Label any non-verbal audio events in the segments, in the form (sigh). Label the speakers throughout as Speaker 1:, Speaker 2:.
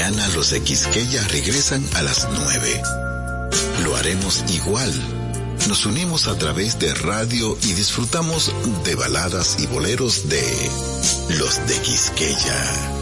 Speaker 1: mañana los de Quisqueya regresan a las 9. Lo haremos igual. Nos unimos a través de radio y disfrutamos de baladas y boleros de los de Quisqueya.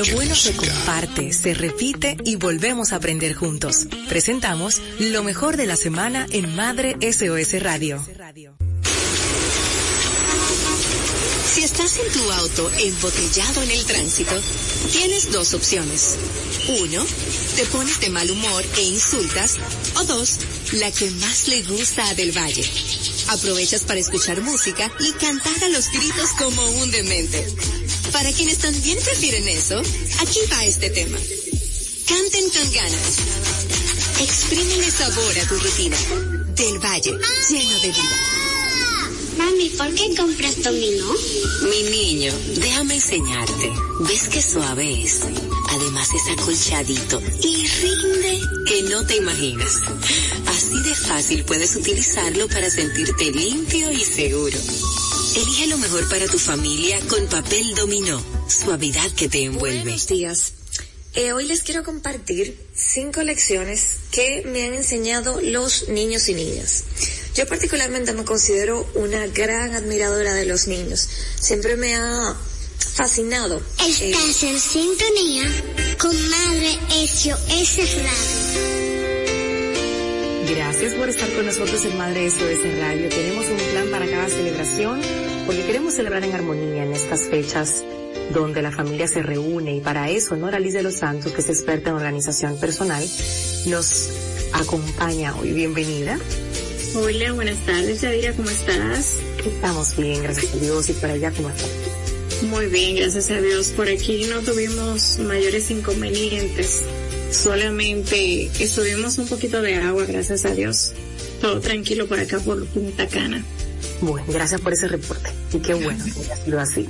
Speaker 2: Lo bueno se comparte, se repite y volvemos a aprender juntos. Presentamos lo mejor de la semana en Madre SOS Radio. Si estás en tu auto embotellado en el tránsito, tienes dos opciones. Uno, te pones de mal humor e insultas. O dos, la que más le gusta a Del Valle. Aprovechas para escuchar música y cantar a los gritos como un demente. Para quienes también prefieren eso, aquí va este tema. Canten con ganas. Exprímele sabor a tu rutina. Del Valle, lleno de vida.
Speaker 3: Mami, ¿por qué compras dominó?
Speaker 4: Mi niño, déjame enseñarte. ¿Ves qué suave es? Además es acolchadito y rinde que no te imaginas. Así de fácil puedes utilizarlo para sentirte limpio y seguro. Elige lo mejor para tu familia con papel dominó. Suavidad que te envuelve.
Speaker 5: Buenos días. Eh, hoy les quiero compartir cinco lecciones que me han enseñado los niños y niñas. Yo particularmente me considero una gran admiradora de los niños. Siempre me ha fascinado.
Speaker 3: Estás en sintonía con Madre SOS Radio.
Speaker 2: Gracias por estar con nosotros en Madre SOS Radio. Tenemos un plan para cada celebración porque queremos celebrar en armonía en estas fechas donde la familia se reúne y para eso Nora Liz de los Santos, que es experta en organización personal, nos acompaña hoy. Bienvenida.
Speaker 6: Hola, buenas tardes, Yadira, ¿cómo estás?
Speaker 2: Estamos bien, gracias a Dios. ¿Y para allá cómo estás?
Speaker 6: Muy bien, gracias a Dios. Por aquí no tuvimos mayores inconvenientes. Solamente estuvimos un poquito de agua, gracias a Dios. Todo tranquilo por acá por Punta Cana.
Speaker 2: Bueno, gracias por ese reporte. Y qué bueno que haya sido así.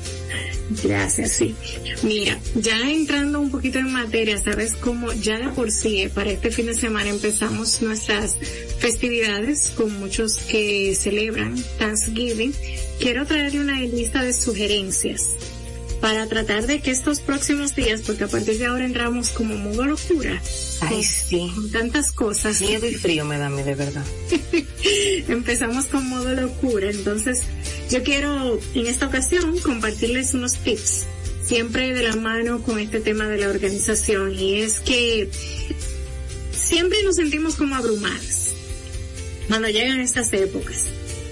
Speaker 6: Gracias, sí. Mira, ya entrando un poquito en materia, sabes cómo ya de por sí, para este fin de semana empezamos nuestras festividades con muchos que celebran Thanksgiving. Quiero traerle una lista de sugerencias para tratar de que estos próximos días, porque a partir de ahora entramos como modo locura.
Speaker 2: Ay, sí.
Speaker 6: Con tantas cosas.
Speaker 2: Miedo y frío me da a mí, de verdad. (laughs)
Speaker 6: Empezamos con modo locura, entonces yo quiero en esta ocasión compartirles unos tips, siempre de la mano con este tema de la organización, y es que siempre nos sentimos como abrumadas cuando llegan estas épocas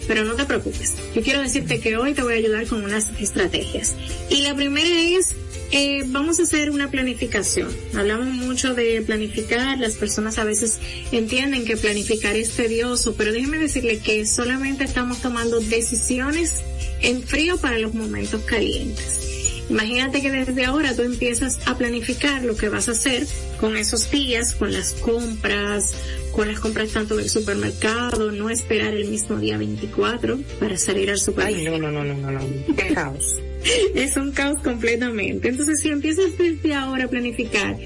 Speaker 6: pero no te preocupes. Yo quiero decirte que hoy te voy a ayudar con unas estrategias. Y la primera es, eh, vamos a hacer una planificación. Hablamos mucho de planificar, las personas a veces entienden que planificar es tedioso, pero déjeme decirle que solamente estamos tomando decisiones en frío para los momentos calientes. Imagínate que desde ahora tú empiezas a planificar lo que vas a hacer con esos días, con las compras, con las compras tanto del supermercado, no esperar el mismo día 24 para salir al supermercado.
Speaker 7: Ay, no, no, no, no, no, qué caos. (laughs)
Speaker 6: es un caos completamente. Entonces, si empiezas desde ahora a planificar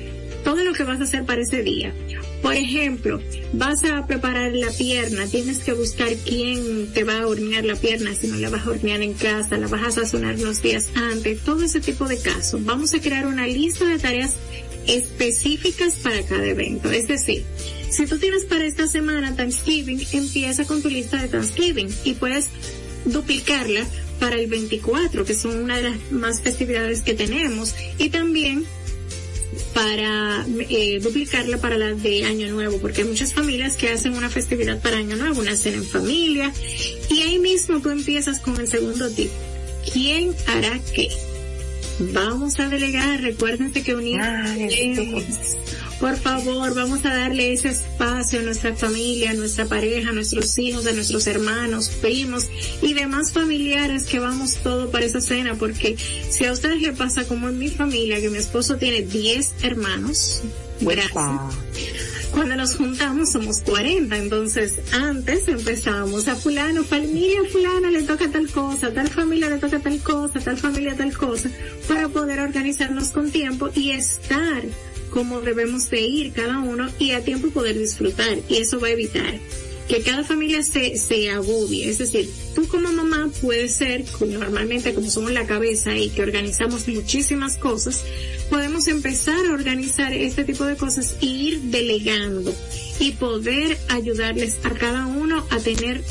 Speaker 6: todo lo que vas a hacer para ese día, por ejemplo, vas a preparar la pierna, tienes que buscar quién te va a hornear la pierna, si no la vas a hornear en casa, la vas a sazonar unos días antes, todo ese tipo de casos. Vamos a crear una lista de tareas específicas para cada evento. Es decir, si tú tienes para esta semana Thanksgiving, empieza con tu lista de Thanksgiving y puedes duplicarla para el 24, que son una de las más festividades que tenemos, y también para eh, duplicarla para la de Año Nuevo, porque hay muchas familias que hacen una festividad para Año Nuevo, una cena en familia, y ahí mismo tú empiezas con el segundo tip. ¿Quién hará qué? Vamos a delegar, recuérdense que unir por favor, vamos a darle ese espacio a nuestra familia, a nuestra pareja, a nuestros hijos, a nuestros hermanos, primos y demás familiares que vamos todo para esa cena, porque si a ustedes les pasa como en mi familia, que mi esposo tiene 10 hermanos, cuando nos juntamos somos 40, entonces antes empezábamos a fulano, familia fulana le toca tal cosa, tal familia le toca tal cosa, tal familia tal cosa, para poder organizarnos con tiempo y estar cómo debemos de ir cada uno y a tiempo poder disfrutar. Y eso va a evitar que cada familia se, se agobie. Es decir, tú como mamá puedes ser, normalmente como somos la cabeza y que organizamos muchísimas cosas, podemos empezar a organizar este tipo de cosas e ir delegando y poder ayudarles a cada uno a tener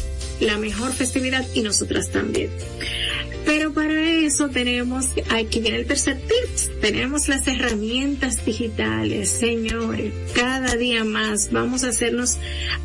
Speaker 6: la mejor festividad y nosotras también. Pero para eso tenemos, aquí viene el tercer tip, tenemos las herramientas digitales, señores. Cada día más vamos a hacernos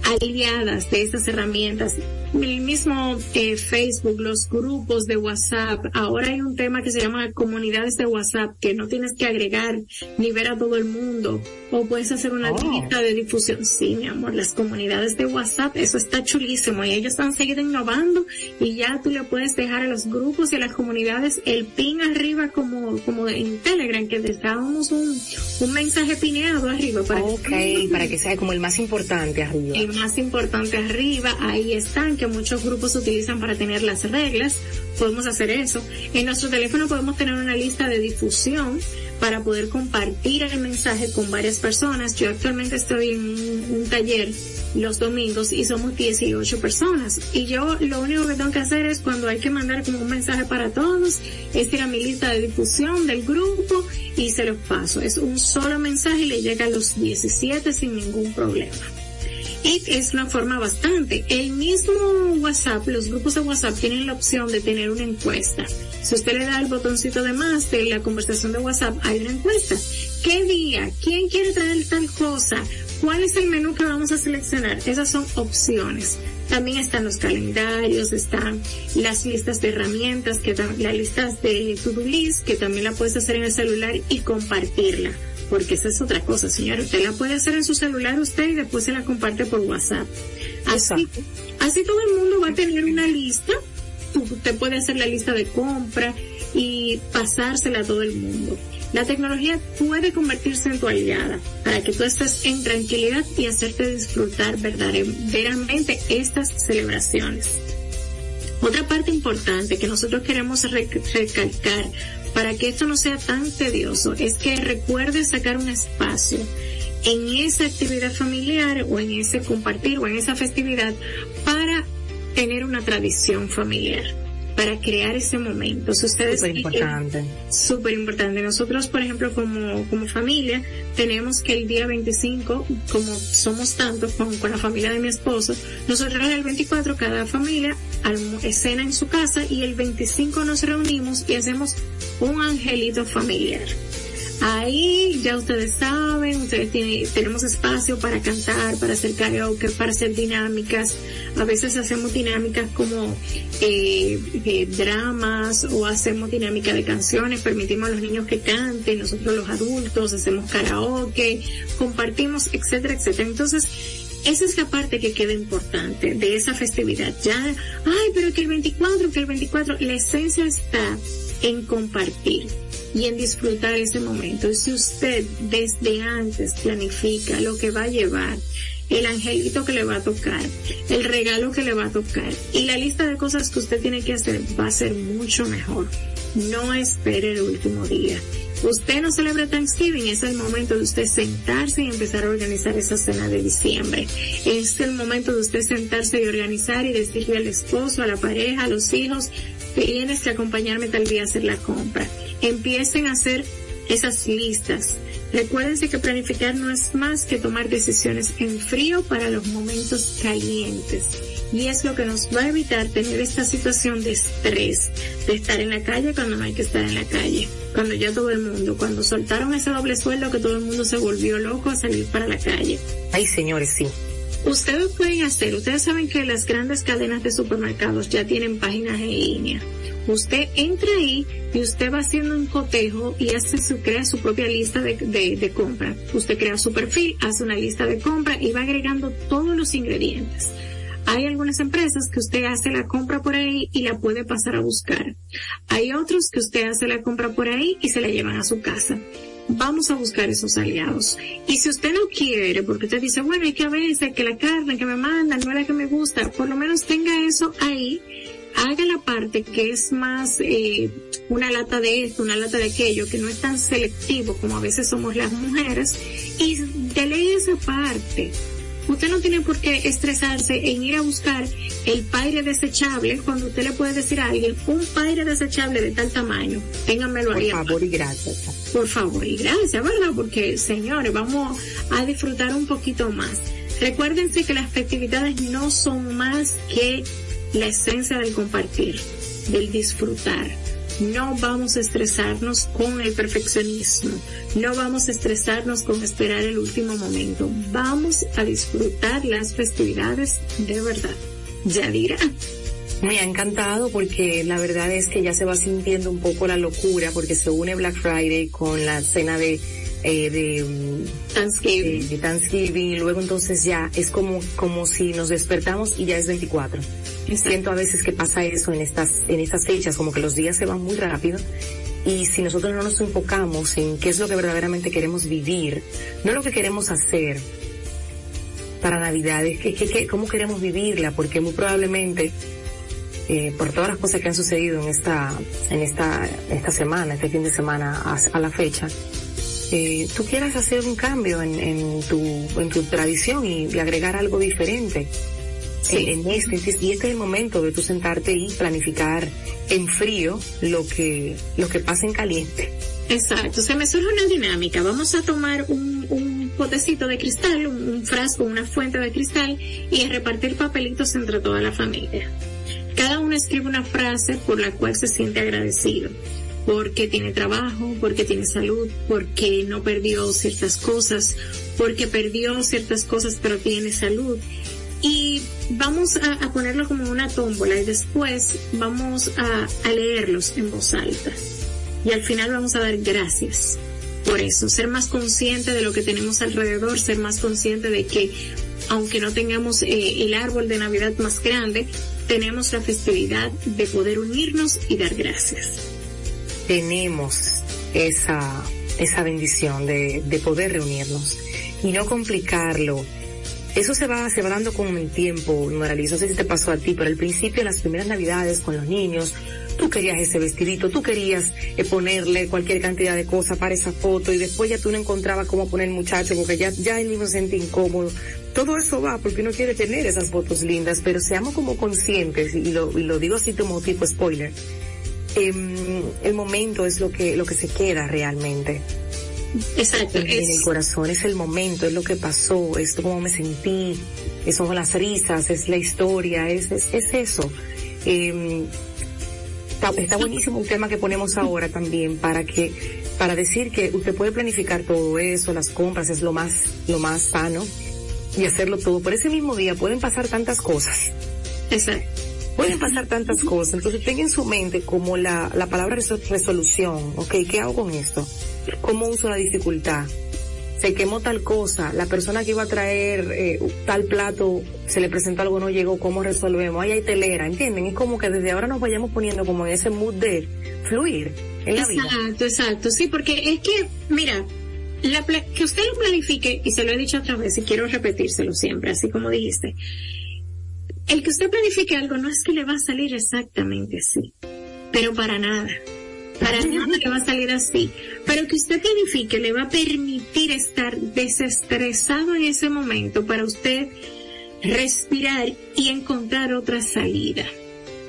Speaker 6: aliadas de esas herramientas el mismo eh, Facebook, los grupos de WhatsApp, ahora hay un tema que se llama comunidades de WhatsApp, que no tienes que agregar ni ver a todo el mundo, o puedes hacer una oh. lista de difusión. Sí, mi amor, las comunidades de WhatsApp, eso está chulísimo, y ellos han seguido innovando, y ya tú le puedes dejar a los grupos y a las comunidades el pin arriba como, como en Telegram, que dejábamos un, un mensaje pineado arriba
Speaker 7: para que, para que sea como el más importante arriba.
Speaker 6: El más importante arriba, ahí están, que muchos grupos utilizan para tener las reglas, podemos hacer eso. En nuestro teléfono podemos tener una lista de difusión para poder compartir el mensaje con varias personas. Yo actualmente estoy en un, taller los domingos y somos 18 personas. Y yo lo único que tengo que hacer es cuando hay que mandar como un mensaje para todos, es ir a mi lista de difusión del grupo y se los paso. Es un solo mensaje y le llega a los 17 sin ningún problema. Es una forma bastante. El mismo WhatsApp, los grupos de WhatsApp tienen la opción de tener una encuesta. Si usted le da el botoncito de más de la conversación de WhatsApp, hay una encuesta. ¿Qué día? ¿Quién quiere traer tal cosa? ¿Cuál es el menú que vamos a seleccionar? Esas son opciones. También están los calendarios, están las listas de herramientas, que las listas de to-do list, que también la puedes hacer en el celular y compartirla porque esa es otra cosa, señor. Usted la puede hacer en su celular usted y después se la comparte por WhatsApp. Así, así todo el mundo va a tener una lista. Usted puede hacer la lista de compra y pasársela a todo el mundo. La tecnología puede convertirse en tu aliada para que tú estés en tranquilidad y hacerte disfrutar verdaderamente estas celebraciones. Otra parte importante que nosotros queremos recalcar para que esto no sea tan tedioso es que recuerdes sacar un espacio en esa actividad familiar o en ese compartir o en esa festividad para tener una tradición familiar para crear ese momento.
Speaker 7: Si ustedes súper importante.
Speaker 6: Súper importante. Nosotros, por ejemplo, como, como familia, tenemos que el día 25, como somos tantos con, con la familia de mi esposo, nosotros el 24 cada familia escena en su casa y el 25 nos reunimos y hacemos un angelito familiar. Ahí ya ustedes saben, ustedes tienen, tenemos espacio para cantar, para hacer karaoke, para hacer dinámicas. A veces hacemos dinámicas como eh, eh, dramas o hacemos dinámica de canciones, permitimos a los niños que canten, nosotros los adultos hacemos karaoke, compartimos, etcétera, etcétera. Entonces, esa es la parte que queda importante de esa festividad. Ya, ay, pero que el 24, que el 24, la esencia está en compartir y en disfrutar ese momento. Si usted desde antes planifica lo que va a llevar, el angelito que le va a tocar, el regalo que le va a tocar y la lista de cosas que usted tiene que hacer va a ser mucho mejor. No espere el último día. Usted no celebra Thanksgiving, es el momento de usted sentarse y empezar a organizar esa cena de diciembre. Es el momento de usted sentarse y organizar y decirle al esposo, a la pareja, a los hijos, tienes que acompañarme tal día a hacer la compra. Empiecen a hacer esas listas Recuérdense que planificar no es más que tomar decisiones en frío para los momentos calientes. Y es lo que nos va a evitar tener esta situación de estrés, de estar en la calle cuando no hay que estar en la calle. Cuando ya todo el mundo, cuando soltaron ese doble sueldo que todo el mundo se volvió loco a salir para la calle.
Speaker 7: Ay, señores, sí.
Speaker 6: Ustedes pueden hacer, ustedes saben que las grandes cadenas de supermercados ya tienen páginas en línea Usted entra ahí y usted va haciendo un cotejo y hace su, crea su propia lista de, de, compra. Usted crea su perfil, hace una lista de compra y va agregando todos los ingredientes. Hay algunas empresas que usted hace la compra por ahí y la puede pasar a buscar. Hay otros que usted hace la compra por ahí y se la llevan a su casa. Vamos a buscar esos aliados. Y si usted no quiere, porque usted dice, bueno, hay que a veces que la carne que me mandan no es la que me gusta, por lo menos tenga eso ahí haga la parte que es más eh, una lata de esto, una lata de aquello, que no es tan selectivo como a veces somos las mujeres, y delegue esa parte. Usted no tiene por qué estresarse en ir a buscar el paire desechable cuando usted le puede decir a alguien un paire desechable de tal tamaño. Ténganmelo ahí.
Speaker 7: Por favor y gracias.
Speaker 6: Por favor y gracias, ¿verdad? Porque, señores, vamos a disfrutar un poquito más. Recuérdense que las festividades no son más que la esencia del compartir, del disfrutar. No vamos a estresarnos con el perfeccionismo, no vamos a estresarnos con esperar el último momento, vamos a disfrutar las festividades de verdad. Ya dirá.
Speaker 7: Me ha encantado porque la verdad es que ya se va sintiendo un poco la locura porque se une Black Friday con la cena de eh, de,
Speaker 6: Thanksgiving.
Speaker 7: de, Thanksgiving y luego entonces ya es como como si nos despertamos y ya es 24. Siento a veces que pasa eso en estas, en estas fechas, como que los días se van muy rápido. Y si nosotros no nos enfocamos en qué es lo que verdaderamente queremos vivir, no lo que queremos hacer para Navidad, es que, cómo queremos vivirla, porque muy probablemente eh, por todas las cosas que han sucedido en esta, en esta, esta semana, este fin de semana a, la fecha, eh, tú quieras hacer un cambio en, en tu, en tu tradición y agregar algo diferente en este, y este es el momento de tú sentarte y planificar en frío lo que, lo que pasa en caliente.
Speaker 6: Exacto, se me surge una dinámica. Vamos a tomar un, un potecito de cristal, un, frasco, una fuente de cristal y a repartir papelitos entre toda la familia. Cada uno escribe una frase por la cual se siente agradecido. Porque tiene trabajo, porque tiene salud, porque no perdió ciertas cosas, porque perdió ciertas cosas pero tiene salud y vamos a, ponerlo como una tómbola y después vamos a, a leerlos en voz alta. Y al final vamos a dar gracias por eso, ser más consciente de lo que tenemos alrededor, ser más consciente de que aunque no tengamos eh, el árbol de Navidad más grande, tenemos la festividad de poder unirnos y dar gracias.
Speaker 7: Tenemos esa, esa bendición de poder reunirnos y no complicarlo eso se va, se va dando con el tiempo, Moraliz. No sé si te pasó a ti, pero al principio, las primeras navidades con los niños, tú querías ese vestidito, tú querías eh, ponerle cualquier cantidad de cosas para esa foto y después ya tú no encontrabas cómo poner el muchacho porque ya, ya el niño se siente incómodo. Todo eso va porque uno quiere tener esas fotos lindas, pero seamos como conscientes y lo, y lo digo así como tipo spoiler. Eh, el momento es lo que, lo que se queda realmente.
Speaker 6: Exacto.
Speaker 7: En, el corazón es el momento, es lo que pasó, es cómo me sentí, son las risas, es la historia, es, es, eso. Eh, está, buenísimo un tema que ponemos ahora también para que, para decir que usted puede planificar todo eso, las compras es lo más, lo más sano y hacerlo todo. Por ese mismo día pueden pasar tantas cosas.
Speaker 6: Exacto.
Speaker 7: Pueden pasar tantas cosas. Entonces tenga en su mente como la, la palabra resolución. Ok, ¿qué hago con esto? ¿Cómo uso la dificultad? se quemó tal cosa, la persona que iba a traer eh, tal plato, se le presentó algo, no llegó, ¿cómo resolvemos? Ahí hay telera, ¿entienden? Es como que desde ahora nos vayamos poniendo como en ese mood de fluir en la vida.
Speaker 6: Exacto, exacto. Sí, porque es que, mira, la que usted lo planifique, y se lo he dicho otra vez y quiero repetírselo siempre, así como dijiste, el que usted planifique algo no es que le va a salir exactamente así, pero para nada. Para nada le va a salir así. Pero que usted planifique le va a permitir estar desestresado en ese momento para usted respirar y encontrar otra salida.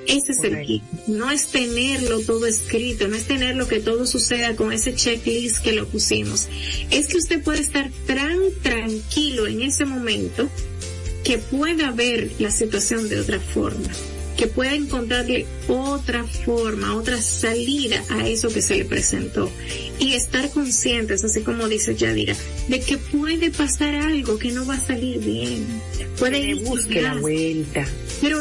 Speaker 6: Ese es el kit. No es tenerlo todo escrito, no es tenerlo que todo suceda con ese checklist que lo pusimos. Es que usted puede estar tan tranquilo en ese momento que pueda ver la situación de otra forma que pueda encontrarle otra forma, otra salida a eso que se le presentó. Y estar conscientes, así como dice Yadira, de que puede pasar algo que no va a salir bien. Puede
Speaker 7: ir busque la vuelta.
Speaker 6: Pero,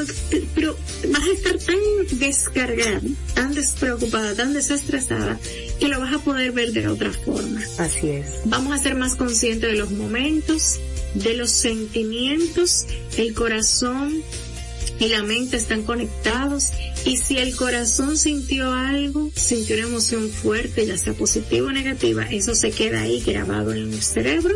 Speaker 6: pero vas a estar tan descargada, tan despreocupada, tan desestresada, que lo vas a poder ver de otra forma.
Speaker 7: Así es.
Speaker 6: Vamos a ser más conscientes de los momentos, de los sentimientos, el corazón y la mente están conectados y si el corazón sintió algo, sintió una emoción fuerte, ya sea positiva o negativa, eso se queda ahí grabado en el cerebro.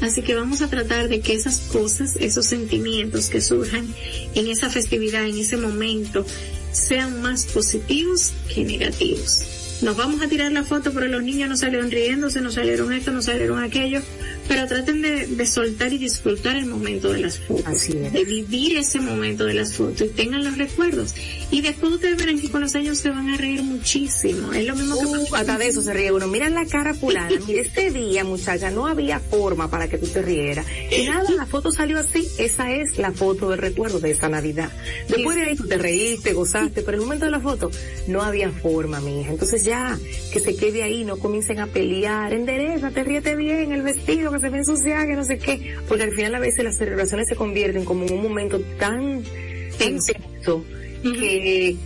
Speaker 6: Así que vamos a tratar de que esas cosas, esos sentimientos que surjan en esa festividad, en ese momento, sean más positivos que negativos. Nos vamos a tirar la foto, pero los niños no salieron riéndose, no salieron esto, no salieron aquello pero traten de, soltar y disfrutar el momento de las fotos, de vivir ese momento de las fotos y tengan los recuerdos. Y después ustedes verán que con los años se van a reír muchísimo. Es lo mismo que
Speaker 7: uh, hasta de eso se ríe uno. Mira la cara fulana. Mira, este día, muchacha, no había forma para que tú te rieras. Y nada, la foto salió así. Esa es la foto de recuerdo de esa Navidad. Después de ahí tú te reíste, gozaste, pero el momento de la foto no había forma, mi hija. Entonces ya, que se quede ahí, no comiencen a pelear. Endereza, te ríete bien, el vestido que se ve ensuciada, que no sé qué. Porque al final a veces las celebraciones se convierten como en un momento tan intenso que,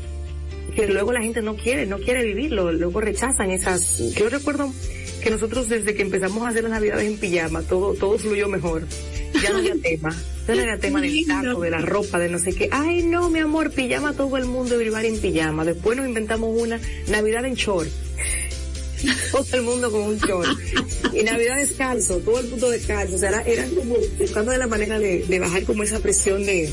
Speaker 7: que luego la gente no quiere, no quiere vivirlo, luego rechazan esas, yo recuerdo que nosotros desde que empezamos a hacer las navidades en pijama, todo, todo fluyó mejor. Ya no había (laughs) tema. Ya no era tema del taco, de la ropa, de no sé qué. Ay, no, mi amor, pijama todo el mundo y en pijama. Después nos inventamos una Navidad en short. (laughs) todo el mundo con un short. Y Navidad descalzo, todo el mundo descalzo. O sea, eran como buscando de la manera de bajar como esa presión de,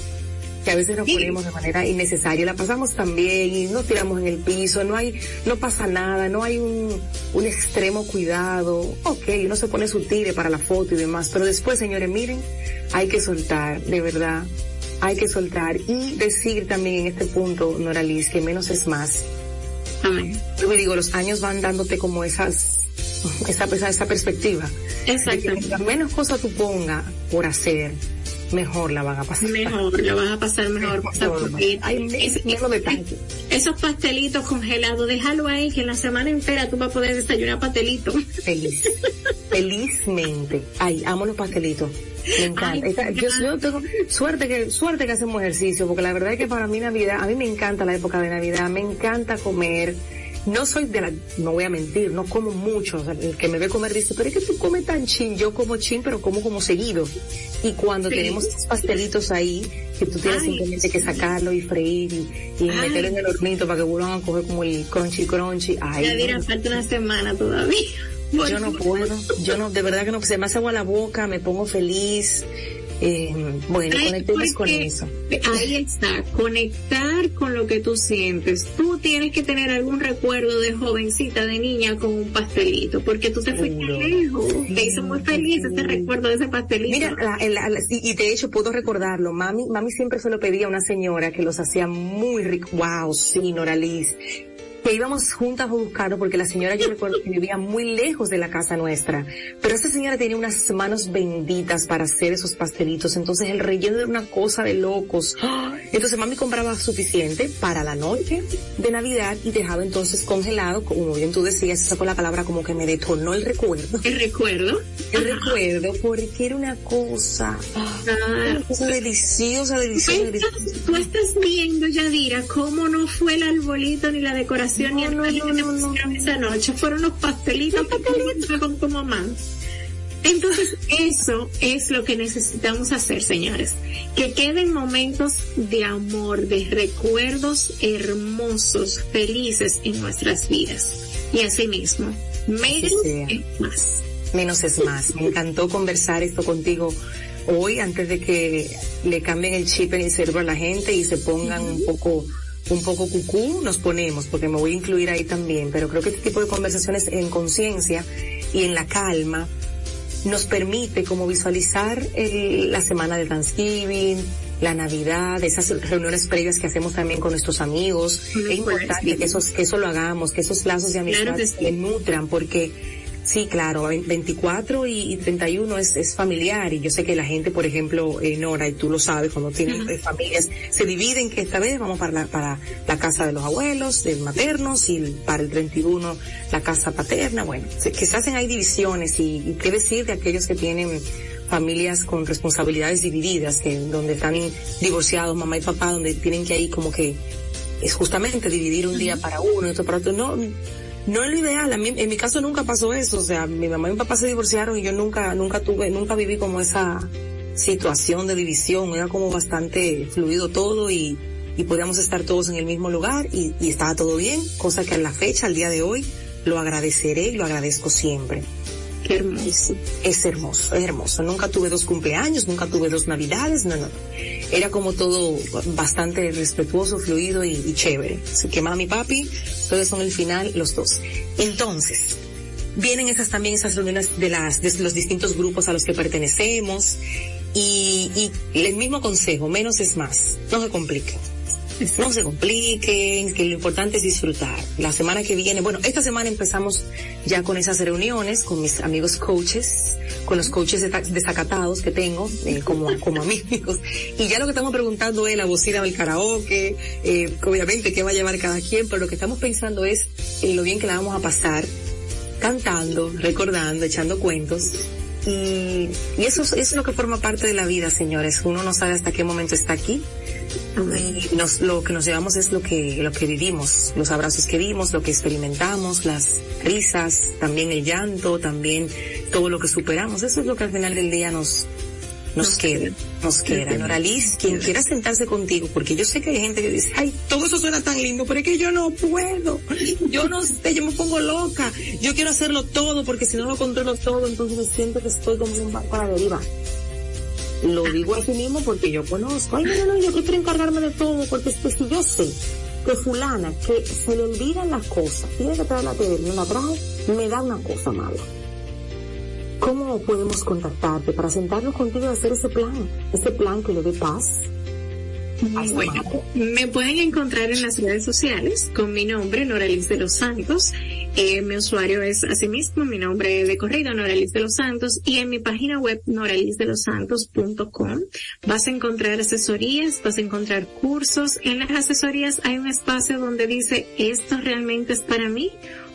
Speaker 7: que a veces nos ponemos de manera innecesaria. La pasamos también y nos tiramos en el piso, no hay, no pasa nada, no hay un, un extremo cuidado. Ok, uno se pone su tire para la foto y demás, pero después, señores, miren, hay que soltar, de verdad, hay que soltar y decir también en este punto, Noralis, que menos es más.
Speaker 6: Amén.
Speaker 7: Yo me digo, los años van dándote como esas, esa, esa, esa perspectiva.
Speaker 6: Exacto.
Speaker 7: menos cosas tú pongas por hacer, mejor la van a pasar.
Speaker 6: Mejor, la van a pasar mejor. esos pastelitos congelados, déjalo ahí que en la semana entera tú vas a poder desayunar pastelito.
Speaker 7: Feliz. Felizmente. Ay, amo los pastelitos. Me encanta. yo, tengo suerte que, suerte que hacemos ejercicio, porque la verdad es que para mí Navidad, a mí me encanta la época de Navidad, me encanta comer no soy de la, no voy a mentir, no como mucho, o sea, el que me ve comer dice, pero es que tú comes tan chin, yo como chin, pero como como seguido. Y cuando tenemos estos pastelitos ahí, que tú tienes simplemente que sacarlo y freír y, meterlo en el hornito para que vuelvan a coger como el crunchy crunchy. Ay,
Speaker 6: ya dirá, falta una semana todavía.
Speaker 7: Yo no puedo, yo no, de verdad que no, se me hace agua la boca, me pongo feliz, eh, bueno, conectemos con eso.
Speaker 6: Ahí está, conectar con lo que tú sientes. Tú tienes que tener algún recuerdo de jovencita, de niña con un pastelito, porque tú te fuiste lejos. Te hizo muy feliz ese recuerdo de ese pastelito.
Speaker 7: Mira, y de hecho puedo recordarlo. Mami, mami siempre se lo pedía a una señora que los hacía muy rico. Wow, sí, Noraliz que íbamos juntas a buscarlo porque la señora yo recuerdo que vivía muy lejos de la casa nuestra, pero esa señora tenía unas manos benditas para hacer esos pastelitos, entonces el relleno era una cosa de locos. Entonces mami compraba suficiente para la noche de Navidad y dejaba entonces congelado, como bien tú decías, esa fue la palabra como que me detonó el recuerdo.
Speaker 6: El recuerdo.
Speaker 7: El recuerdo, porque era una cosa, una cosa deliciosa, deliciosa, deliciosa.
Speaker 6: Tú estás viendo, Yadira, cómo no fue el arbolito ni la decoración no, no, no, no, esa noche. Fueron los pastelitos, pastelitos con tu mamá. Entonces, eso es lo que necesitamos hacer, señores. Que queden momentos de amor, de recuerdos hermosos, felices en nuestras vidas. Y asimismo, menos es más.
Speaker 7: Menos es más. Me encantó conversar esto contigo hoy antes de que le cambien el chip en el cerebro a la gente y se pongan un poco un poco cucú, nos ponemos, porque me voy a incluir ahí también, pero creo que este tipo de conversaciones en conciencia y en la calma nos permite como visualizar el, la semana de Thanksgiving, la Navidad, esas reuniones previas que hacemos también con nuestros amigos. es importante que, esos, que eso lo hagamos, que esos lazos de amistad se nutran, porque Sí, claro, 24 y 31 es, es familiar y yo sé que la gente, por ejemplo, eh, Nora, y tú lo sabes, cuando tienen eh, familias, se dividen que esta vez vamos para la, para la casa de los abuelos, de maternos y para el 31 la casa paterna, bueno, que se hacen ahí divisiones y, y qué decir de aquellos que tienen familias con responsabilidades divididas, que donde están divorciados mamá y papá, donde tienen que ahí como que es justamente dividir un día para uno y otro para otro. No, no es lo ideal, a en mi caso nunca pasó eso, o sea, mi mamá y mi papá se divorciaron y yo nunca, nunca tuve, nunca viví como esa situación de división, era como bastante fluido todo y, y podíamos estar todos en el mismo lugar y, y estaba todo bien, cosa que a la fecha, al día de hoy, lo agradeceré y lo agradezco siempre.
Speaker 6: Qué hermoso.
Speaker 7: Es hermoso, es hermoso. Nunca tuve dos cumpleaños, nunca tuve dos navidades, no, no. Era como todo bastante respetuoso, fluido y, chévere. Así que mami, papi, todos son el final, los dos. Entonces, vienen esas también esas reuniones de las, de los distintos grupos a los que pertenecemos y, y el mismo consejo, menos es más. No se compliquen no se compliquen, que lo importante es disfrutar. La semana que viene, bueno, esta semana empezamos ya con esas reuniones con mis amigos coaches, con los coaches desacatados que tengo, eh, como, como (laughs) amigos. Y ya lo que estamos preguntando es la bocina del karaoke, eh, obviamente qué va a llevar cada quien, pero lo que estamos pensando es en lo bien que la vamos a pasar cantando, recordando, echando cuentos y, y eso, eso, es lo que forma parte de la vida, señores. Uno no sabe hasta qué momento está aquí. Y nos, lo que nos llevamos es lo que, lo que vivimos, los abrazos que vimos, lo que experimentamos, las risas, también el llanto, también todo lo que superamos. Eso es lo que al final del día nos, nos queda, nos queda. Nora Liz, quien quiera sentarse contigo, porque yo sé que hay gente que dice, ay, todo eso suena tan lindo, pero es que yo no puedo, yo no sé, yo me pongo loca, yo quiero hacerlo todo, porque si no lo controlo todo, entonces me siento que estoy como un barco a la deriva. Lo digo así mismo porque yo conozco, ay, no, no, yo quiero encargarme de todo, porque es que si yo sé que fulana, que se le olvidan las cosas, tiene que traer la tele, no la trae, me da una cosa mala ¿Cómo podemos contactarte para sentarnos contigo y hacer ese plan? Ese plan que le dé paz.
Speaker 6: Bueno, me pueden encontrar en las redes sociales con mi nombre, Noralis de los Santos. Eh, mi usuario es asimismo mi nombre de corrido, Noralis de los Santos, y en mi página web, noralisdelosantos.com, vas a encontrar asesorías, vas a encontrar cursos. En las asesorías hay un espacio donde dice, esto realmente es para mí.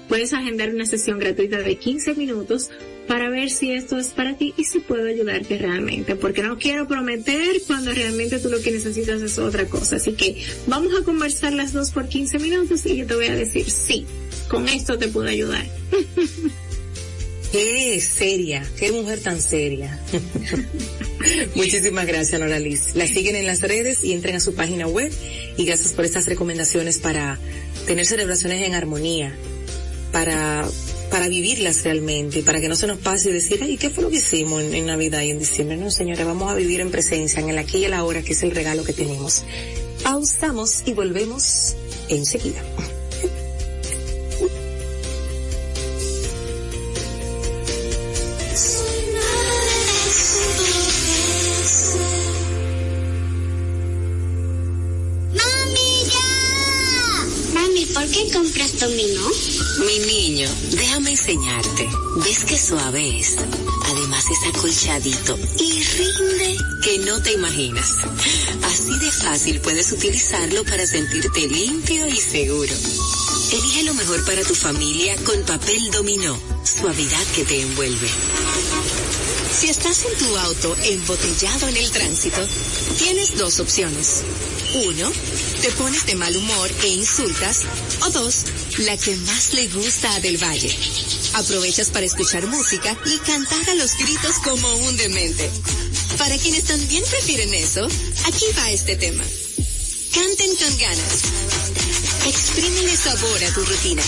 Speaker 6: Puedes agendar una sesión gratuita de 15 minutos para ver si esto es para ti y si puedo ayudarte realmente, porque no quiero prometer cuando realmente tú lo que necesitas es otra cosa. Así que vamos a conversar las dos por 15 minutos y yo te voy a decir, sí, con esto te puedo ayudar. (laughs)
Speaker 7: Qué seria, qué mujer tan seria. (laughs) Muchísimas gracias, Nora Liz. La siguen en las redes y entren a su página web y gracias por estas recomendaciones para tener celebraciones en armonía, para para vivirlas realmente, para que no se nos pase y decir, ay, ¿qué fue lo que hicimos en, Navidad y en diciembre? No, señores, vamos a vivir en presencia, en el aquí y el ahora, que es el regalo que tenemos. Pausamos y volvemos enseguida.
Speaker 3: ¿Por qué compras dominó?
Speaker 4: Mi niño, déjame enseñarte. ¿Ves qué suave es? Además es acolchadito y rinde que no te imaginas. Así de fácil puedes utilizarlo para sentirte limpio y seguro. Elige lo mejor para tu familia con papel dominó, suavidad que te envuelve.
Speaker 2: Si estás en tu auto embotellado en el tránsito, tienes dos opciones. Uno, te pones de mal humor e insultas. O dos, la que más le gusta a Del Valle. Aprovechas para escuchar música y cantar a los gritos como un demente. Para quienes también prefieren eso, aquí va este tema. Canten con ganas. Exprímele sabor a tu rutina.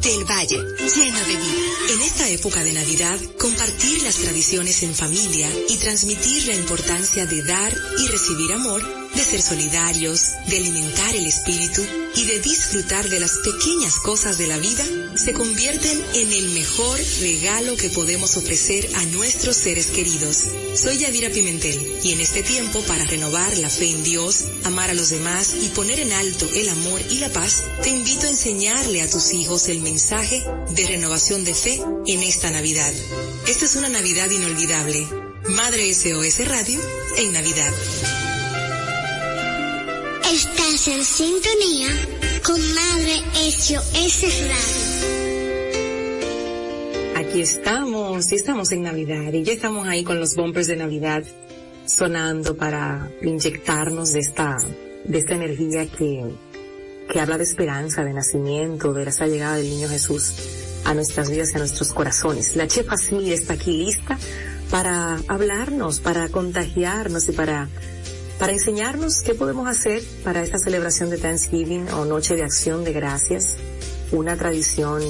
Speaker 2: Del Valle, lleno de vida.
Speaker 8: En esta época de Navidad, compartir las tradiciones en familia y transmitir la importancia de dar y recibir amor, de ser solidarios, de alimentar el espíritu y de disfrutar de las pequeñas cosas de la vida, se convierten en el mejor regalo que podemos ofrecer a nuestros seres queridos. Soy Yadira Pimentel y en este tiempo para renovar la fe en Dios, amar a los demás y poner en alto el amor y la paz, te invito a enseñarle a tus hijos el mensaje de renovación de fe en esta Navidad. Esta es una Navidad inolvidable. Madre SOS Radio en Navidad.
Speaker 3: Estás en sintonía con Madre SOS Radio.
Speaker 7: Aquí estamos, y estamos en Navidad y ya estamos ahí con los bumpers de Navidad sonando para inyectarnos de esta, de esta energía que, que habla de esperanza, de nacimiento, de esa llegada del niño Jesús a nuestras vidas y a nuestros corazones. La Chef Asmir está aquí lista para hablarnos, para contagiarnos y para para enseñarnos qué podemos hacer para esta celebración de Thanksgiving o Noche de Acción de Gracias, una tradición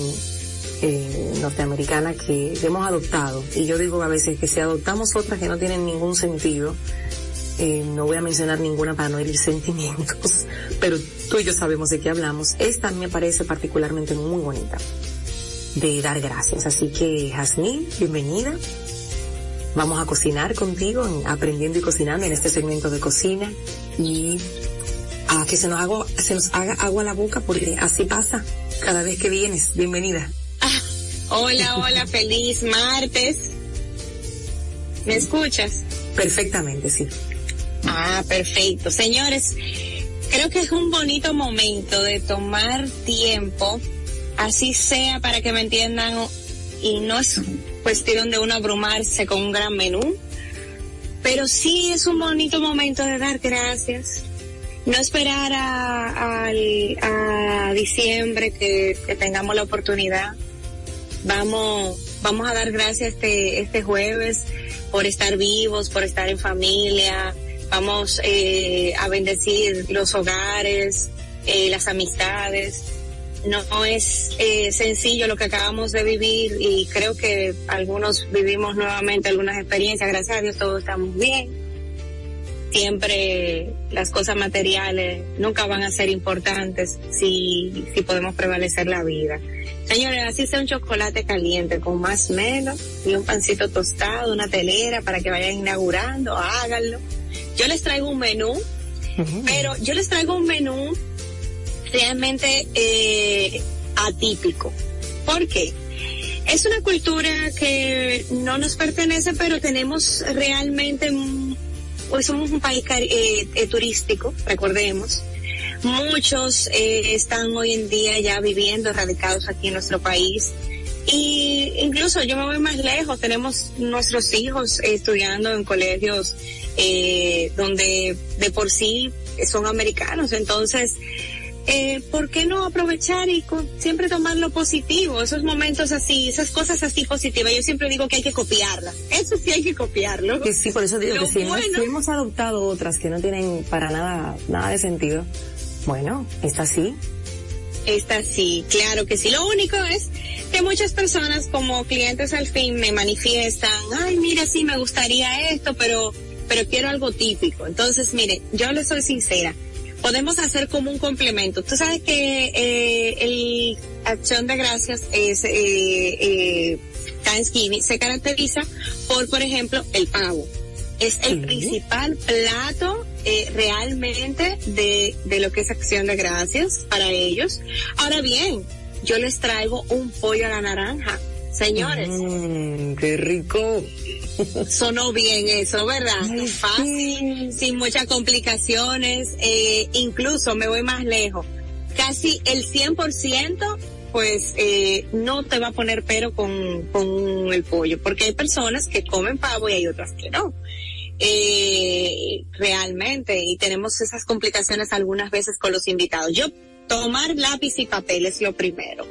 Speaker 7: eh, norteamericana que hemos adoptado. Y yo digo a veces que si adoptamos otras que no tienen ningún sentido, eh, no voy a mencionar ninguna para no herir sentimientos, (laughs) pero tú y yo sabemos de qué hablamos. Esta me parece particularmente muy bonita de dar gracias. Así que, Jasmine, bienvenida. Vamos a cocinar contigo, aprendiendo y cocinando en este segmento de cocina y a que se nos haga, se nos haga agua a la boca porque así pasa cada vez que vienes. Bienvenida.
Speaker 9: Ah, hola, hola, feliz martes. ¿Me escuchas?
Speaker 7: Perfectamente, sí.
Speaker 9: Ah, perfecto. Señores, creo que es un bonito momento de tomar tiempo, así sea para que me entiendan, y no es cuestión de uno abrumarse con un gran menú, pero sí es un bonito momento de dar gracias. No esperar a, a, diciembre que, tengamos la oportunidad. Vamos, vamos a dar gracias este, este jueves por estar vivos, por estar en familia. Vamos eh, a bendecir los hogares, eh, las amistades no es eh, sencillo lo que acabamos de vivir y creo que algunos vivimos nuevamente algunas experiencias. Gracias a Dios todos estamos bien. Siempre las cosas materiales nunca van a ser importantes si, si podemos prevalecer la vida. Señores, así sea un chocolate caliente con más menos y un pancito tostado, una telera para que vayan inaugurando, háganlo. Yo les traigo un menú, pero yo les traigo un menú realmente eh, atípico. ¿Por qué? Es una cultura que no nos pertenece, pero tenemos realmente, hoy somos un país eh, eh, turístico, recordemos. Muchos eh, están hoy en día ya viviendo, radicados aquí en nuestro país. Y incluso yo me voy más lejos, tenemos nuestros hijos estudiando en colegios eh, donde de por sí son americanos, entonces eh, ¿por qué no aprovechar y siempre tomar lo positivo? Esos momentos así, esas cosas así positivas. Yo siempre digo que hay que copiarlas. Eso sí hay que copiarlo.
Speaker 7: Sí, por eso digo que si, hemos adoptado otras que no tienen para nada, nada de sentido, bueno, esta sí.
Speaker 9: Esta sí, claro que sí. Lo único es que muchas personas como clientes al fin me manifiestan, ay, mira, sí, me gustaría esto, pero, pero quiero algo típico. Entonces, mire, yo le soy sincera podemos hacer como un complemento. Tú sabes que eh, el Acción de Gracias es eh, eh, Thanksgiving se caracteriza por, por ejemplo, el pavo. Es el principal plato eh, realmente de, de lo que es Acción de Gracias para ellos. Ahora bien, yo les traigo un pollo a la naranja. Señores.
Speaker 7: Mm, qué rico.
Speaker 9: Sonó bien eso, ¿verdad? Fácil, sin muchas complicaciones, eh, incluso me voy más lejos. casi el 100% pues eh, no te va a poner pero con, con el pollo, porque hay personas que comen pavo y hay otras que no. Eh, realmente, y tenemos esas complicaciones algunas veces con los invitados. Yo, tomar lápiz y papel es lo primero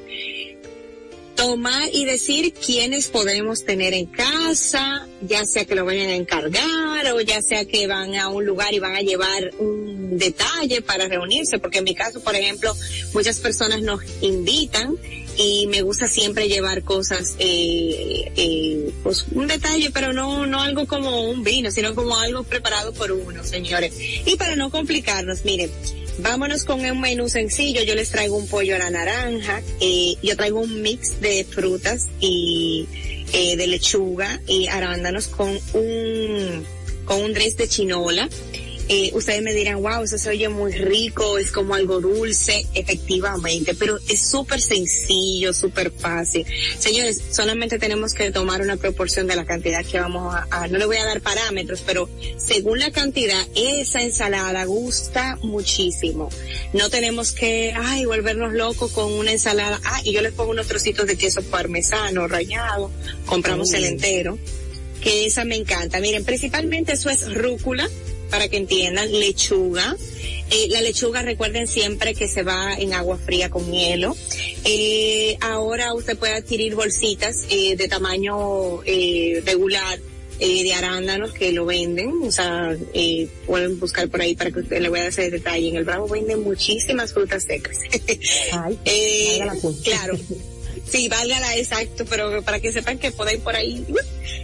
Speaker 9: tomar y decir quiénes podemos tener en casa, ya sea que lo vayan a encargar o ya sea que van a un lugar y van a llevar un detalle para reunirse, porque en mi caso, por ejemplo, muchas personas nos invitan y me gusta siempre llevar cosas, eh, eh, pues un detalle, pero no, no algo como un vino, sino como algo preparado por uno, señores. Y para no complicarnos, miren, Vámonos con un menú sencillo. Yo les traigo un pollo a la naranja. Eh, yo traigo un mix de frutas y eh, de lechuga y arándanos con un con un dress de chinola eh, ustedes me dirán, wow, eso se oye muy rico, es como algo dulce, efectivamente, pero es súper sencillo, súper fácil. Señores, solamente tenemos que tomar una proporción de la cantidad que vamos a, no le voy a dar parámetros, pero según la cantidad, esa ensalada gusta muchísimo. No tenemos que, ay, volvernos locos con una ensalada, ah, y yo les pongo unos trocitos de queso parmesano rallado, compramos el entero que esa me encanta. Miren, principalmente eso es rúcula, para que entiendan, lechuga. Eh, la lechuga recuerden siempre que se va en agua fría con hielo. Eh, ahora usted puede adquirir bolsitas eh, de tamaño eh, regular de arándanos que lo venden, o sea, eh, pueden buscar por ahí para que usted le voy a dar ese detalle. En el Bravo venden muchísimas frutas secas. (laughs) Ay, eh, claro. (laughs) Sí, válgala exacto, pero para que sepan que podéis por ahí.